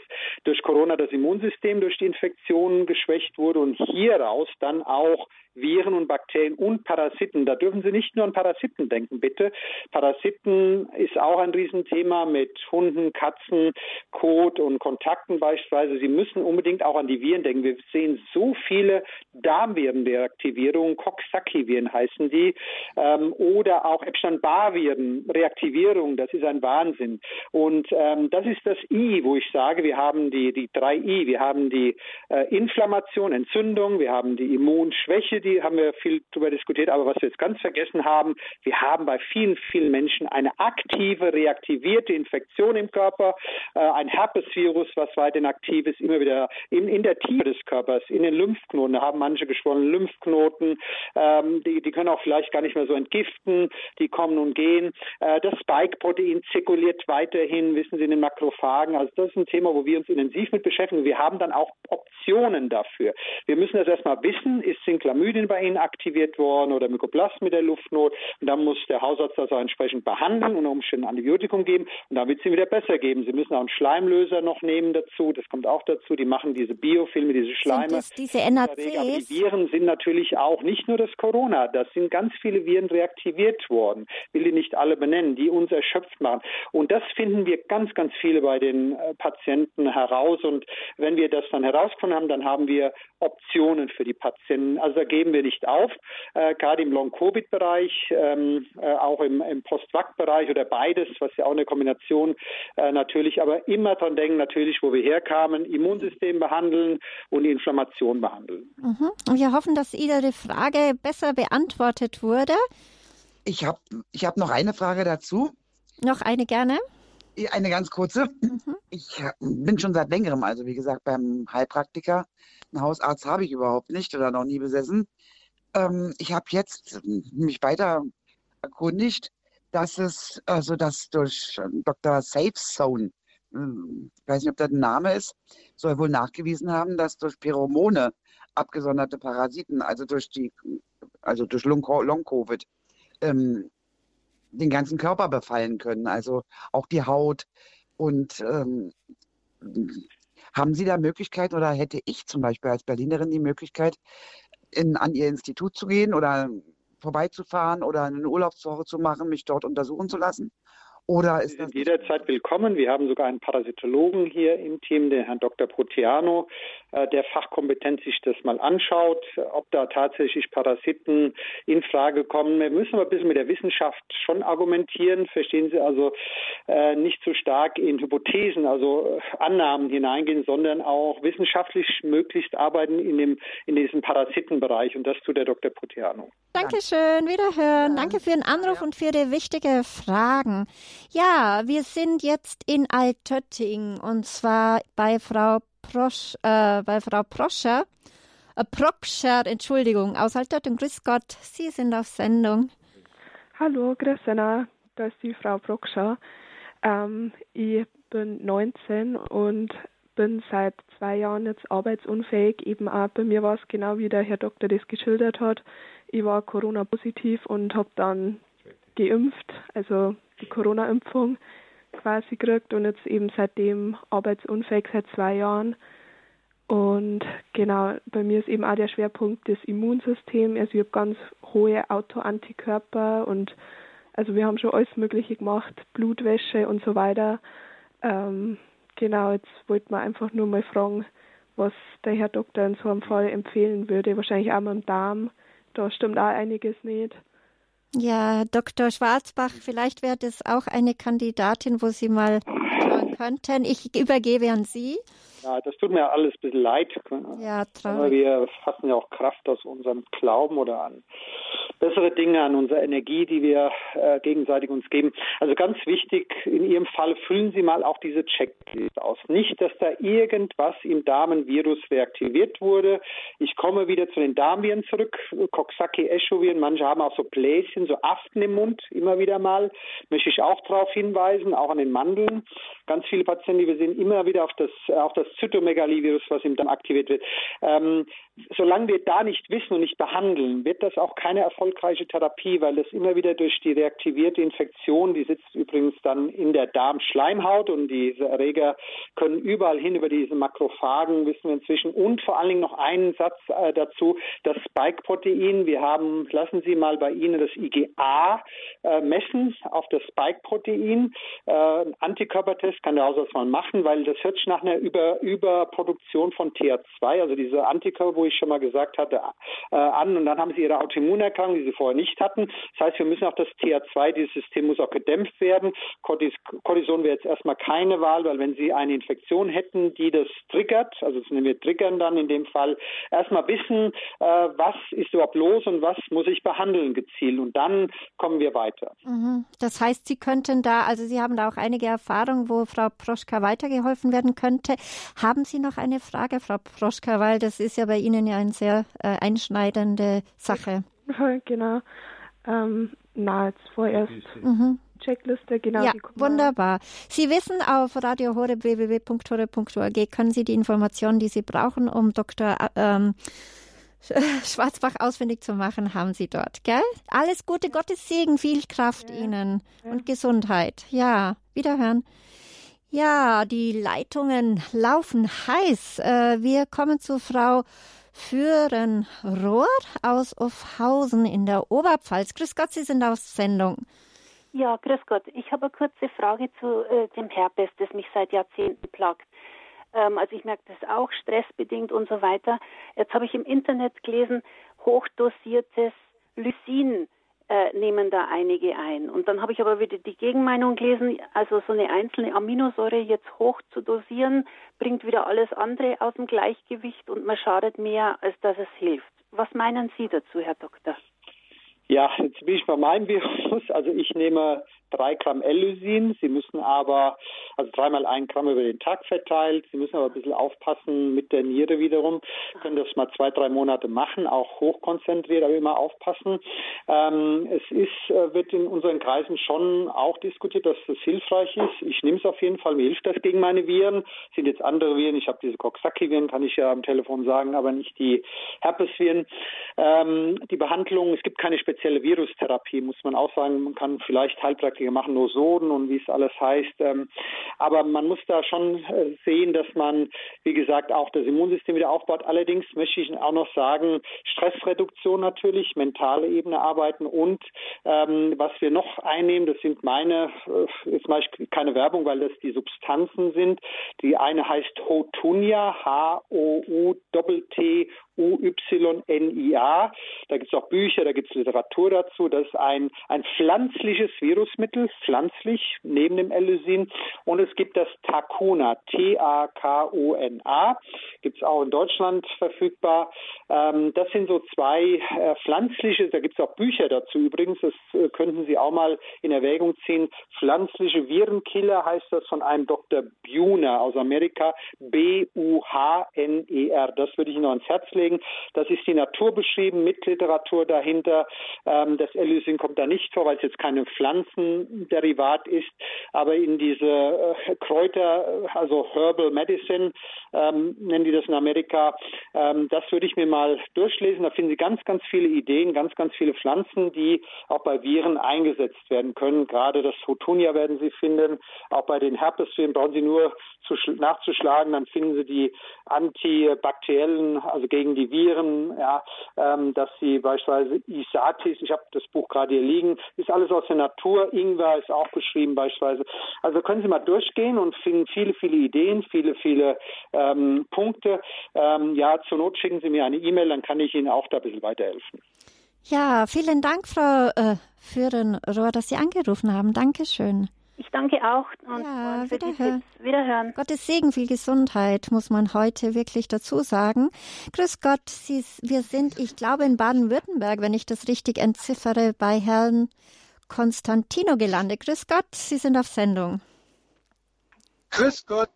durch Corona das Immunsystem durch die Infektion geschwächt wurde und hieraus dann auch Viren und Bakterien und Parasiten. Da dürfen Sie nicht nur an Parasiten denken, bitte. Parasiten ist auch ein Riesenthema mit Hunden, Katzen, Kot und Kontakten beispielsweise. Sie müssen unbedingt auch an die Viren denken. Wir sehen so viele Darmvirenreaktivierungen, Coxsackie-Viren heißen die, ähm, oder auch Epstein-Barr-Viren, Reaktivierung. Das ist ein Wahnsinn. Und ähm, das ist das I, wo ich sage, wir haben die, die drei I. Wir haben die äh, Inflammation, Entzündung, wir haben die Immunschwäche, die haben wir viel darüber diskutiert. Aber was wir jetzt ganz vergessen haben, wir haben bei vielen, vielen Menschen eine aktive, reaktivierte Infektion im Körper, äh, ein Herpesvirus, was weiterhin aktiv ist, immer wieder in, in der Tiefe des Körpers, in den Lymphknoten. Da haben manche geschwollene Lymphknoten, ähm, die, die können auch vielleicht gar nicht mehr so entgiften, die kommen und gehen. Äh, das Spike-Protein zirkuliert weiterhin, wissen Sie, in den Makrophagen. Also das ist ein Thema, wo wir uns intensiv mit beschäftigen. Wir haben dann auch Optionen dafür. Wir müssen das erstmal wissen, ist Synclamid Chlamydien bei Ihnen aktiviert worden oder Mykoplast mit der Luftnot. Und dann muss der Hausarzt das auch entsprechend behandeln und Umständen Antibiotikum geben. Und dann wird es Ihnen wieder besser geben. Sie müssen auch einen Schleimlöser noch nehmen dazu. Das kommt auch dazu. Die machen diese Biofilme, diese Schleime. Sind diese NACs? Aber die Viren sind natürlich auch nicht nur das Corona. Das sind ganz viele Viren reaktiviert worden. Will die nicht alle benennen, die uns erschöpft machen. Und das finden wir ganz, ganz viele bei den äh, Patienten heraus. Und wenn wir das dann herausgefunden haben, dann haben wir Optionen für die Patienten. Also da geben wir nicht auf, äh, gerade im Long-Covid-Bereich, ähm, äh, auch im, im Post-Vac-Bereich oder beides, was ja auch eine Kombination äh, natürlich, aber immer dran denken, natürlich, wo wir herkamen, Immunsystem behandeln und die Inflammation behandeln. Mhm. Wir hoffen, dass Ihre Frage besser beantwortet wurde. Ich habe ich hab noch eine Frage dazu. Noch eine gerne? Eine ganz kurze. Mhm. Ich bin schon seit längerem, also wie gesagt, beim Heilpraktiker. Einen Hausarzt habe ich überhaupt nicht oder noch nie besessen. Ähm, ich habe jetzt mich weiter erkundigt, dass es, also dass durch Dr. Safe Zone, ich weiß nicht, ob das ein Name ist, soll wohl nachgewiesen haben, dass durch Pheromone abgesonderte Parasiten, also durch die, also durch Long-Covid, ähm, den ganzen Körper befallen können, also auch die Haut. Und ähm, haben Sie da Möglichkeit oder hätte ich zum Beispiel als Berlinerin die Möglichkeit, in, an Ihr Institut zu gehen oder vorbeizufahren oder eine Urlaubswoche zu machen, mich dort untersuchen zu lassen? Oder ist Sie sind jederzeit willkommen. Wir haben sogar einen Parasitologen hier im Team, den Herrn Dr. Proteano, äh, der fachkompetent sich das mal anschaut, ob da tatsächlich Parasiten in Frage kommen. Wir müssen aber ein bisschen mit der Wissenschaft schon argumentieren, verstehen Sie, also äh, nicht zu so stark in Hypothesen, also äh, Annahmen hineingehen, sondern auch wissenschaftlich möglichst arbeiten in, dem, in diesem Parasitenbereich. Und das tut der Dr. Proteano. Dankeschön, wiederhören. Danke für den Anruf und für die wichtigen Fragen. Ja, wir sind jetzt in Altötting und zwar bei Frau Prosch, äh, bei Frau Proscher, äh, Prokscher, Entschuldigung, aus Altötting. Grüß Gott, Sie sind auf Sendung. Hallo, grüß Anna, da ist die Frau Prokscher. Ähm, ich bin 19 und bin seit zwei Jahren jetzt arbeitsunfähig. Eben auch bei mir war es genau wie der Herr Doktor das geschildert hat. Ich war Corona-positiv und habe dann geimpft, also die Corona-Impfung quasi gekriegt und jetzt eben seitdem arbeitsunfähig seit zwei Jahren. Und genau, bei mir ist eben auch der Schwerpunkt das Immunsystem. Also ich habe ganz hohe Autoantikörper und also wir haben schon alles Mögliche gemacht, Blutwäsche und so weiter. Ähm, genau, jetzt wollte man einfach nur mal fragen, was der Herr Doktor in so einem Fall empfehlen würde. Wahrscheinlich auch mit dem Darm. Da stimmt auch einiges nicht. Ja, Dr. Schwarzbach, vielleicht wäre das auch eine Kandidatin, wo Sie mal schauen könnten. Ich übergebe an Sie. Ja, das tut mir alles ein bisschen leid. Ja, traurig. Aber wir fassen ja auch Kraft aus unserem Glauben oder an bessere Dinge, an unsere Energie, die wir äh, gegenseitig uns geben. Also ganz wichtig, in Ihrem Fall füllen Sie mal auch diese Checkliste aus. Nicht, dass da irgendwas im Darmenvirus reaktiviert wurde. Ich komme wieder zu den Darmviren zurück, Coxsackie, Echoviren. Manche haben auch so Bläschen, so Aften im Mund, immer wieder mal. Möchte ich auch darauf hinweisen, auch an den Mandeln. Ganz viele Patienten, die wir sehen, immer wieder auf das, auf das Zytomegalivirus, was im Darm aktiviert wird. Ähm, solange wir da nicht wissen und nicht behandeln, wird das auch keine erfolgreiche Therapie, weil das immer wieder durch die reaktivierte Infektion, die sitzt übrigens dann in der Darmschleimhaut und diese Erreger können überall hin über diese Makrophagen, wissen wir inzwischen. Und vor allen Dingen noch einen Satz äh, dazu, das Spike-Protein. Wir haben, lassen Sie mal bei Ihnen das IgA äh, messen auf das Spike-Protein. Äh, Antikörpertest kann der Hausarzt mal machen, weil das hört sich nach einer Über Überproduktion von TH2, also diese Antikörper, wo ich schon mal gesagt hatte, äh, an. Und dann haben Sie Ihre Autoimmunerkrankung, die Sie vorher nicht hatten. Das heißt, wir müssen auch das TH2, dieses System muss auch gedämpft werden. Cortison wäre jetzt erstmal keine Wahl, weil wenn Sie eine Infektion hätten, die das triggert, also das nehmen wir triggern dann in dem Fall, erstmal wissen, äh, was ist überhaupt los und was muss ich behandeln gezielt. Und dann kommen wir weiter. Mhm. Das heißt, Sie könnten da, also Sie haben da auch einige Erfahrungen, wo Frau Proschka weitergeholfen werden könnte. Haben Sie noch eine Frage, Frau Proschka, weil das ist ja bei Ihnen ja eine sehr äh, einschneidende Sache. Genau. Ähm, na, jetzt vorerst. Mhm. Checkliste, genau. Ja, wunderbar. Sie wissen, auf Radio Horeb www.horeb.org können Sie die Informationen, die Sie brauchen, um Dr. Ähm, Schwarzbach ausfindig zu machen, haben Sie dort, gell? Alles Gute, Gottes Segen, viel Kraft ja. Ihnen ja. und Gesundheit. Ja, wiederhören. Ja, die Leitungen laufen heiß. Äh, wir kommen zu Frau Führenrohr aus Offhausen in der Oberpfalz. Grüß Gott, Sie sind auf Sendung. Ja, grüß Gott. Ich habe eine kurze Frage zu äh, dem Herpes, das mich seit Jahrzehnten plagt. Ähm, also ich merke das auch, stressbedingt und so weiter. Jetzt habe ich im Internet gelesen, hochdosiertes Lysin äh, nehmen da einige ein. Und dann habe ich aber wieder die Gegenmeinung gelesen, also so eine einzelne Aminosäure jetzt hoch zu dosieren, bringt wieder alles andere aus dem Gleichgewicht und man schadet mehr, als dass es hilft. Was meinen Sie dazu, Herr Doktor? Ja, jetzt bin ich bei meinem Virus. Also ich nehme drei Gramm L-Lysin. Sie müssen aber, also dreimal ein Gramm über den Tag verteilt. Sie müssen aber ein bisschen aufpassen mit der Niere wiederum. Können das mal zwei, drei Monate machen, auch hochkonzentriert, aber immer aufpassen. Ähm, es ist, äh, wird in unseren Kreisen schon auch diskutiert, dass das hilfreich ist. Ich nehme es auf jeden Fall. Mir hilft das gegen meine Viren. Es sind jetzt andere Viren. Ich habe diese Coxsackie-Viren, kann ich ja am Telefon sagen, aber nicht die Herpesviren. Ähm, die Behandlung, es gibt keine spezielle Virustherapie, muss man auch sagen. Man kann vielleicht Heilpraktiker wir machen nur Soden und wie es alles heißt. Ähm, aber man muss da schon äh, sehen, dass man, wie gesagt, auch das Immunsystem wieder aufbaut. Allerdings möchte ich auch noch sagen, Stressreduktion natürlich, mentale Ebene arbeiten und ähm, was wir noch einnehmen, das sind meine, äh, jetzt mache ich keine Werbung, weil das die Substanzen sind. Die eine heißt Hotunia, H-O-U-T-T UYNIA. Da gibt es auch Bücher, da gibt es Literatur dazu. Das ist ein, ein pflanzliches Virusmittel, pflanzlich, neben dem Elysin. Und es gibt das Takuna, T-A-K-O-N-A. Gibt es auch in Deutschland verfügbar. Ähm, das sind so zwei äh, pflanzliche, da gibt es auch Bücher dazu übrigens, das äh, könnten Sie auch mal in Erwägung ziehen. Pflanzliche Virenkiller heißt das von einem Dr. Buhner aus Amerika, B-U-H-N-E-R. Das würde ich Ihnen noch ans Herz legen festlegen. Das ist die Natur beschrieben mit Literatur dahinter. Ähm, das Elysin kommt da nicht vor, weil es jetzt keine Pflanzenderivat ist, aber in diese äh, Kräuter, also Herbal Medicine, ähm, nennen die das in Amerika, ähm, das würde ich mir mal durchlesen. Da finden Sie ganz, ganz viele Ideen, ganz, ganz viele Pflanzen, die auch bei Viren eingesetzt werden können. Gerade das Photonia werden Sie finden. Auch bei den Herpesviren brauchen Sie nur zu, nachzuschlagen, dann finden Sie die antibakteriellen, also gegen die Viren, ja, ähm, dass Sie beispielsweise Isatis, ich habe das Buch gerade hier liegen, ist alles aus der Natur, Ingwer ist auch beschrieben beispielsweise. Also können Sie mal durchgehen und finden viele, viele Ideen, viele, viele ähm, Punkte. Ähm, ja, zur Not schicken Sie mir eine E-Mail, dann kann ich Ihnen auch da ein bisschen weiterhelfen. Ja, vielen Dank, Frau äh, Führenrohr, dass Sie angerufen haben. Dankeschön. Ich danke auch und ja, wiederhören. wiederhören. Gottes Segen, viel Gesundheit, muss man heute wirklich dazu sagen. Grüß Gott, Sie, wir sind, ich glaube, in Baden-Württemberg, wenn ich das richtig entziffere, bei Herrn Konstantino gelandet. Grüß Gott, Sie sind auf Sendung. Grüß Gott.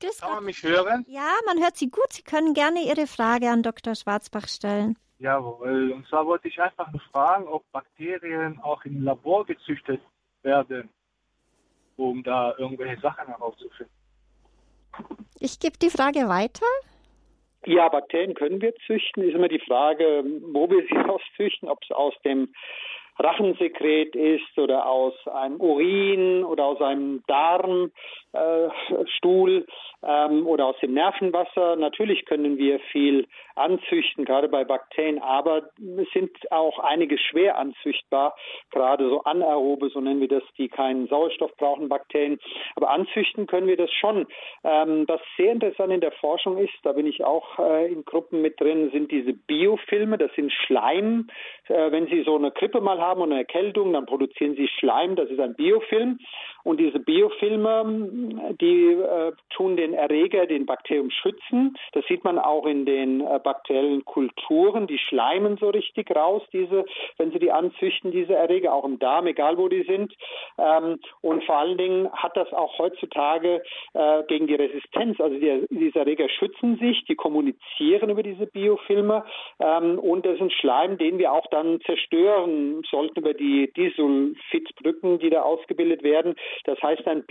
Grüß Kann Gott. man mich hören? Ja, man hört Sie gut. Sie können gerne Ihre Frage an Dr. Schwarzbach stellen. Jawohl. Und zwar wollte ich einfach nur fragen, ob Bakterien auch im Labor gezüchtet werden, um da irgendwelche Sachen herauszufinden. Ich gebe die Frage weiter. Ja, Bakterien können wir züchten. Ist immer die Frage, wo wir sie auszüchten, ob es aus dem Rachensekret ist oder aus einem Urin oder aus einem Darmstuhl äh, ähm, oder aus dem Nervenwasser. Natürlich können wir viel anzüchten, gerade bei Bakterien, aber es sind auch einige schwer anzüchtbar, gerade so anaerobe, so nennen wir das, die keinen Sauerstoff brauchen, Bakterien. Aber anzüchten können wir das schon. Ähm, was sehr interessant in der Forschung ist, da bin ich auch äh, in Gruppen mit drin, sind diese Biofilme, das sind Schleim. Äh, wenn Sie so eine Grippe mal haben und eine Erkältung, dann produzieren Sie Schleim, das ist ein Biofilm. Und diese Biofilme, die äh, tun den Erreger, den Bakterium schützen. Das sieht man auch in den äh, bakteriellen Kulturen. Die schleimen so richtig raus, diese, wenn sie die anzüchten, diese Erreger, auch im Darm, egal wo die sind. Ähm, und vor allen Dingen hat das auch heutzutage äh, gegen die Resistenz, also die, diese Erreger schützen sich, die kommunizieren über diese Biofilme ähm, und das ist ein Schleim, den wir auch dann zerstören sollten über die Disulfidbrücken, die da ausgebildet werden. Das heißt ein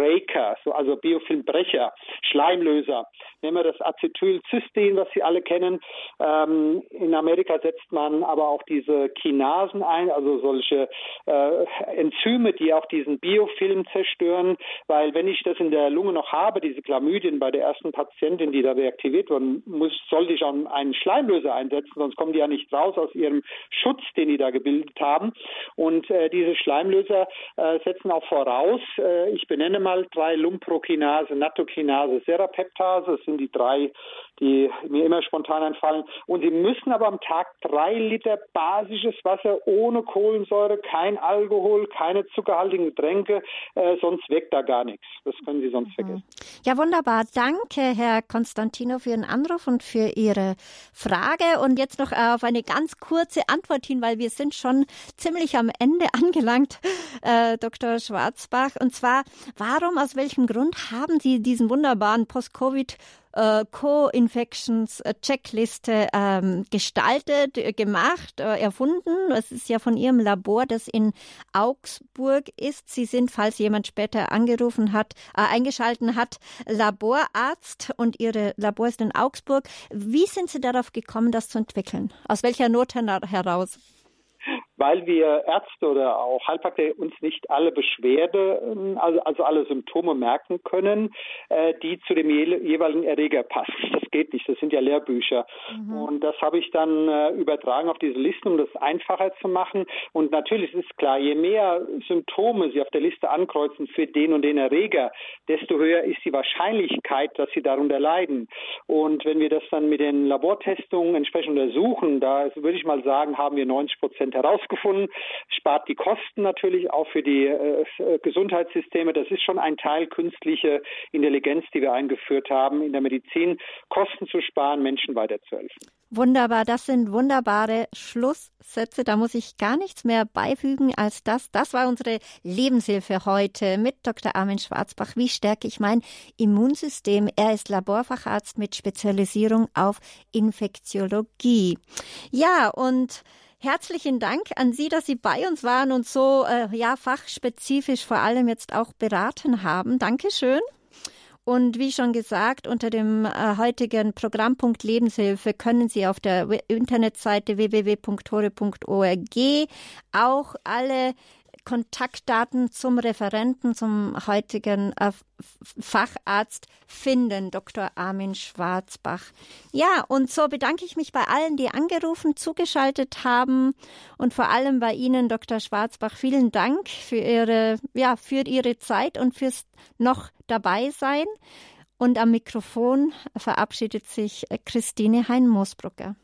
Biofilmbreaker, so, also Biofilmbrecher, Schleimlöser. Nehmen wir das Acetylcystein, was Sie alle kennen. Ähm, in Amerika setzt man aber auch diese Kinasen ein, also solche äh, Enzyme, die auch diesen Biofilm zerstören, weil wenn ich das in der Lunge noch habe, diese Chlamydien bei der ersten Patientin, die da reaktiviert wurden, muss, sollte ich auch einen Schleimlöser einsetzen, sonst kommen die ja nicht raus aus ihrem Schutz, den die da gebildet haben. Und äh, diese Schleimlöser äh, setzen auch voraus, äh, ich benenne mal drei Lumprokinase, Nattokinase, Serapeptase, das sind die drei, die mir immer spontan einfallen. Und sie müssen aber am Tag drei Liter basisches Wasser ohne Kohlensäure, kein Alkohol, keine zuckerhaltigen Getränke, äh, sonst weckt da gar nichts. Das können Sie sonst mhm. vergessen. Ja, wunderbar. Danke, Herr Konstantino, für Ihren Anruf und für Ihre Frage. Und jetzt noch auf eine ganz kurze Antwort hin, weil wir sind schon ziemlich am Ende angelangt, äh, Dr. Schwarzbach. Und zwar, warum, aus welchem Grund haben Sie diesen wunderbaren Post-Covid äh, Co-Infections-Checkliste ähm, gestaltet, äh, gemacht, äh, erfunden. Es ist ja von Ihrem Labor, das in Augsburg ist. Sie sind, falls jemand später angerufen hat, äh, eingeschalten hat, Laborarzt und Ihre Labor ist in Augsburg. Wie sind Sie darauf gekommen, das zu entwickeln? Aus welcher Not heraus? Weil wir Ärzte oder auch Heilpraktiker uns nicht alle Beschwerde, also, also alle Symptome merken können, äh, die zu dem jeweiligen Erreger passen. Das geht nicht, das sind ja Lehrbücher. Mhm. Und das habe ich dann äh, übertragen auf diese Liste, um das einfacher zu machen. Und natürlich ist klar, je mehr Symptome Sie auf der Liste ankreuzen für den und den Erreger, desto höher ist die Wahrscheinlichkeit, dass Sie darunter leiden. Und wenn wir das dann mit den Labortestungen entsprechend untersuchen, da würde ich mal sagen, haben wir 90 Prozent herausgefunden herausgefunden, spart die Kosten natürlich auch für die äh, Gesundheitssysteme. Das ist schon ein Teil künstliche Intelligenz, die wir eingeführt haben in der Medizin, Kosten zu sparen, Menschen weiterzuhelfen. Wunderbar, das sind wunderbare Schlusssätze. Da muss ich gar nichts mehr beifügen als das. Das war unsere Lebenshilfe heute mit Dr. Armin Schwarzbach. Wie stärke ich mein Immunsystem? Er ist Laborfacharzt mit Spezialisierung auf Infektiologie. Ja, und Herzlichen Dank an Sie, dass Sie bei uns waren und so äh, ja fachspezifisch vor allem jetzt auch beraten haben. Dankeschön. Und wie schon gesagt, unter dem äh, heutigen Programmpunkt Lebenshilfe können Sie auf der Internetseite www.tore.org auch alle Kontaktdaten zum Referenten, zum heutigen äh, Facharzt finden, Dr. Armin Schwarzbach. Ja, und so bedanke ich mich bei allen, die angerufen, zugeschaltet haben und vor allem bei Ihnen, Dr. Schwarzbach. Vielen Dank für Ihre, ja, für Ihre Zeit und fürs noch dabei sein. Und am Mikrofon verabschiedet sich Christine Hein-Moosbrucker.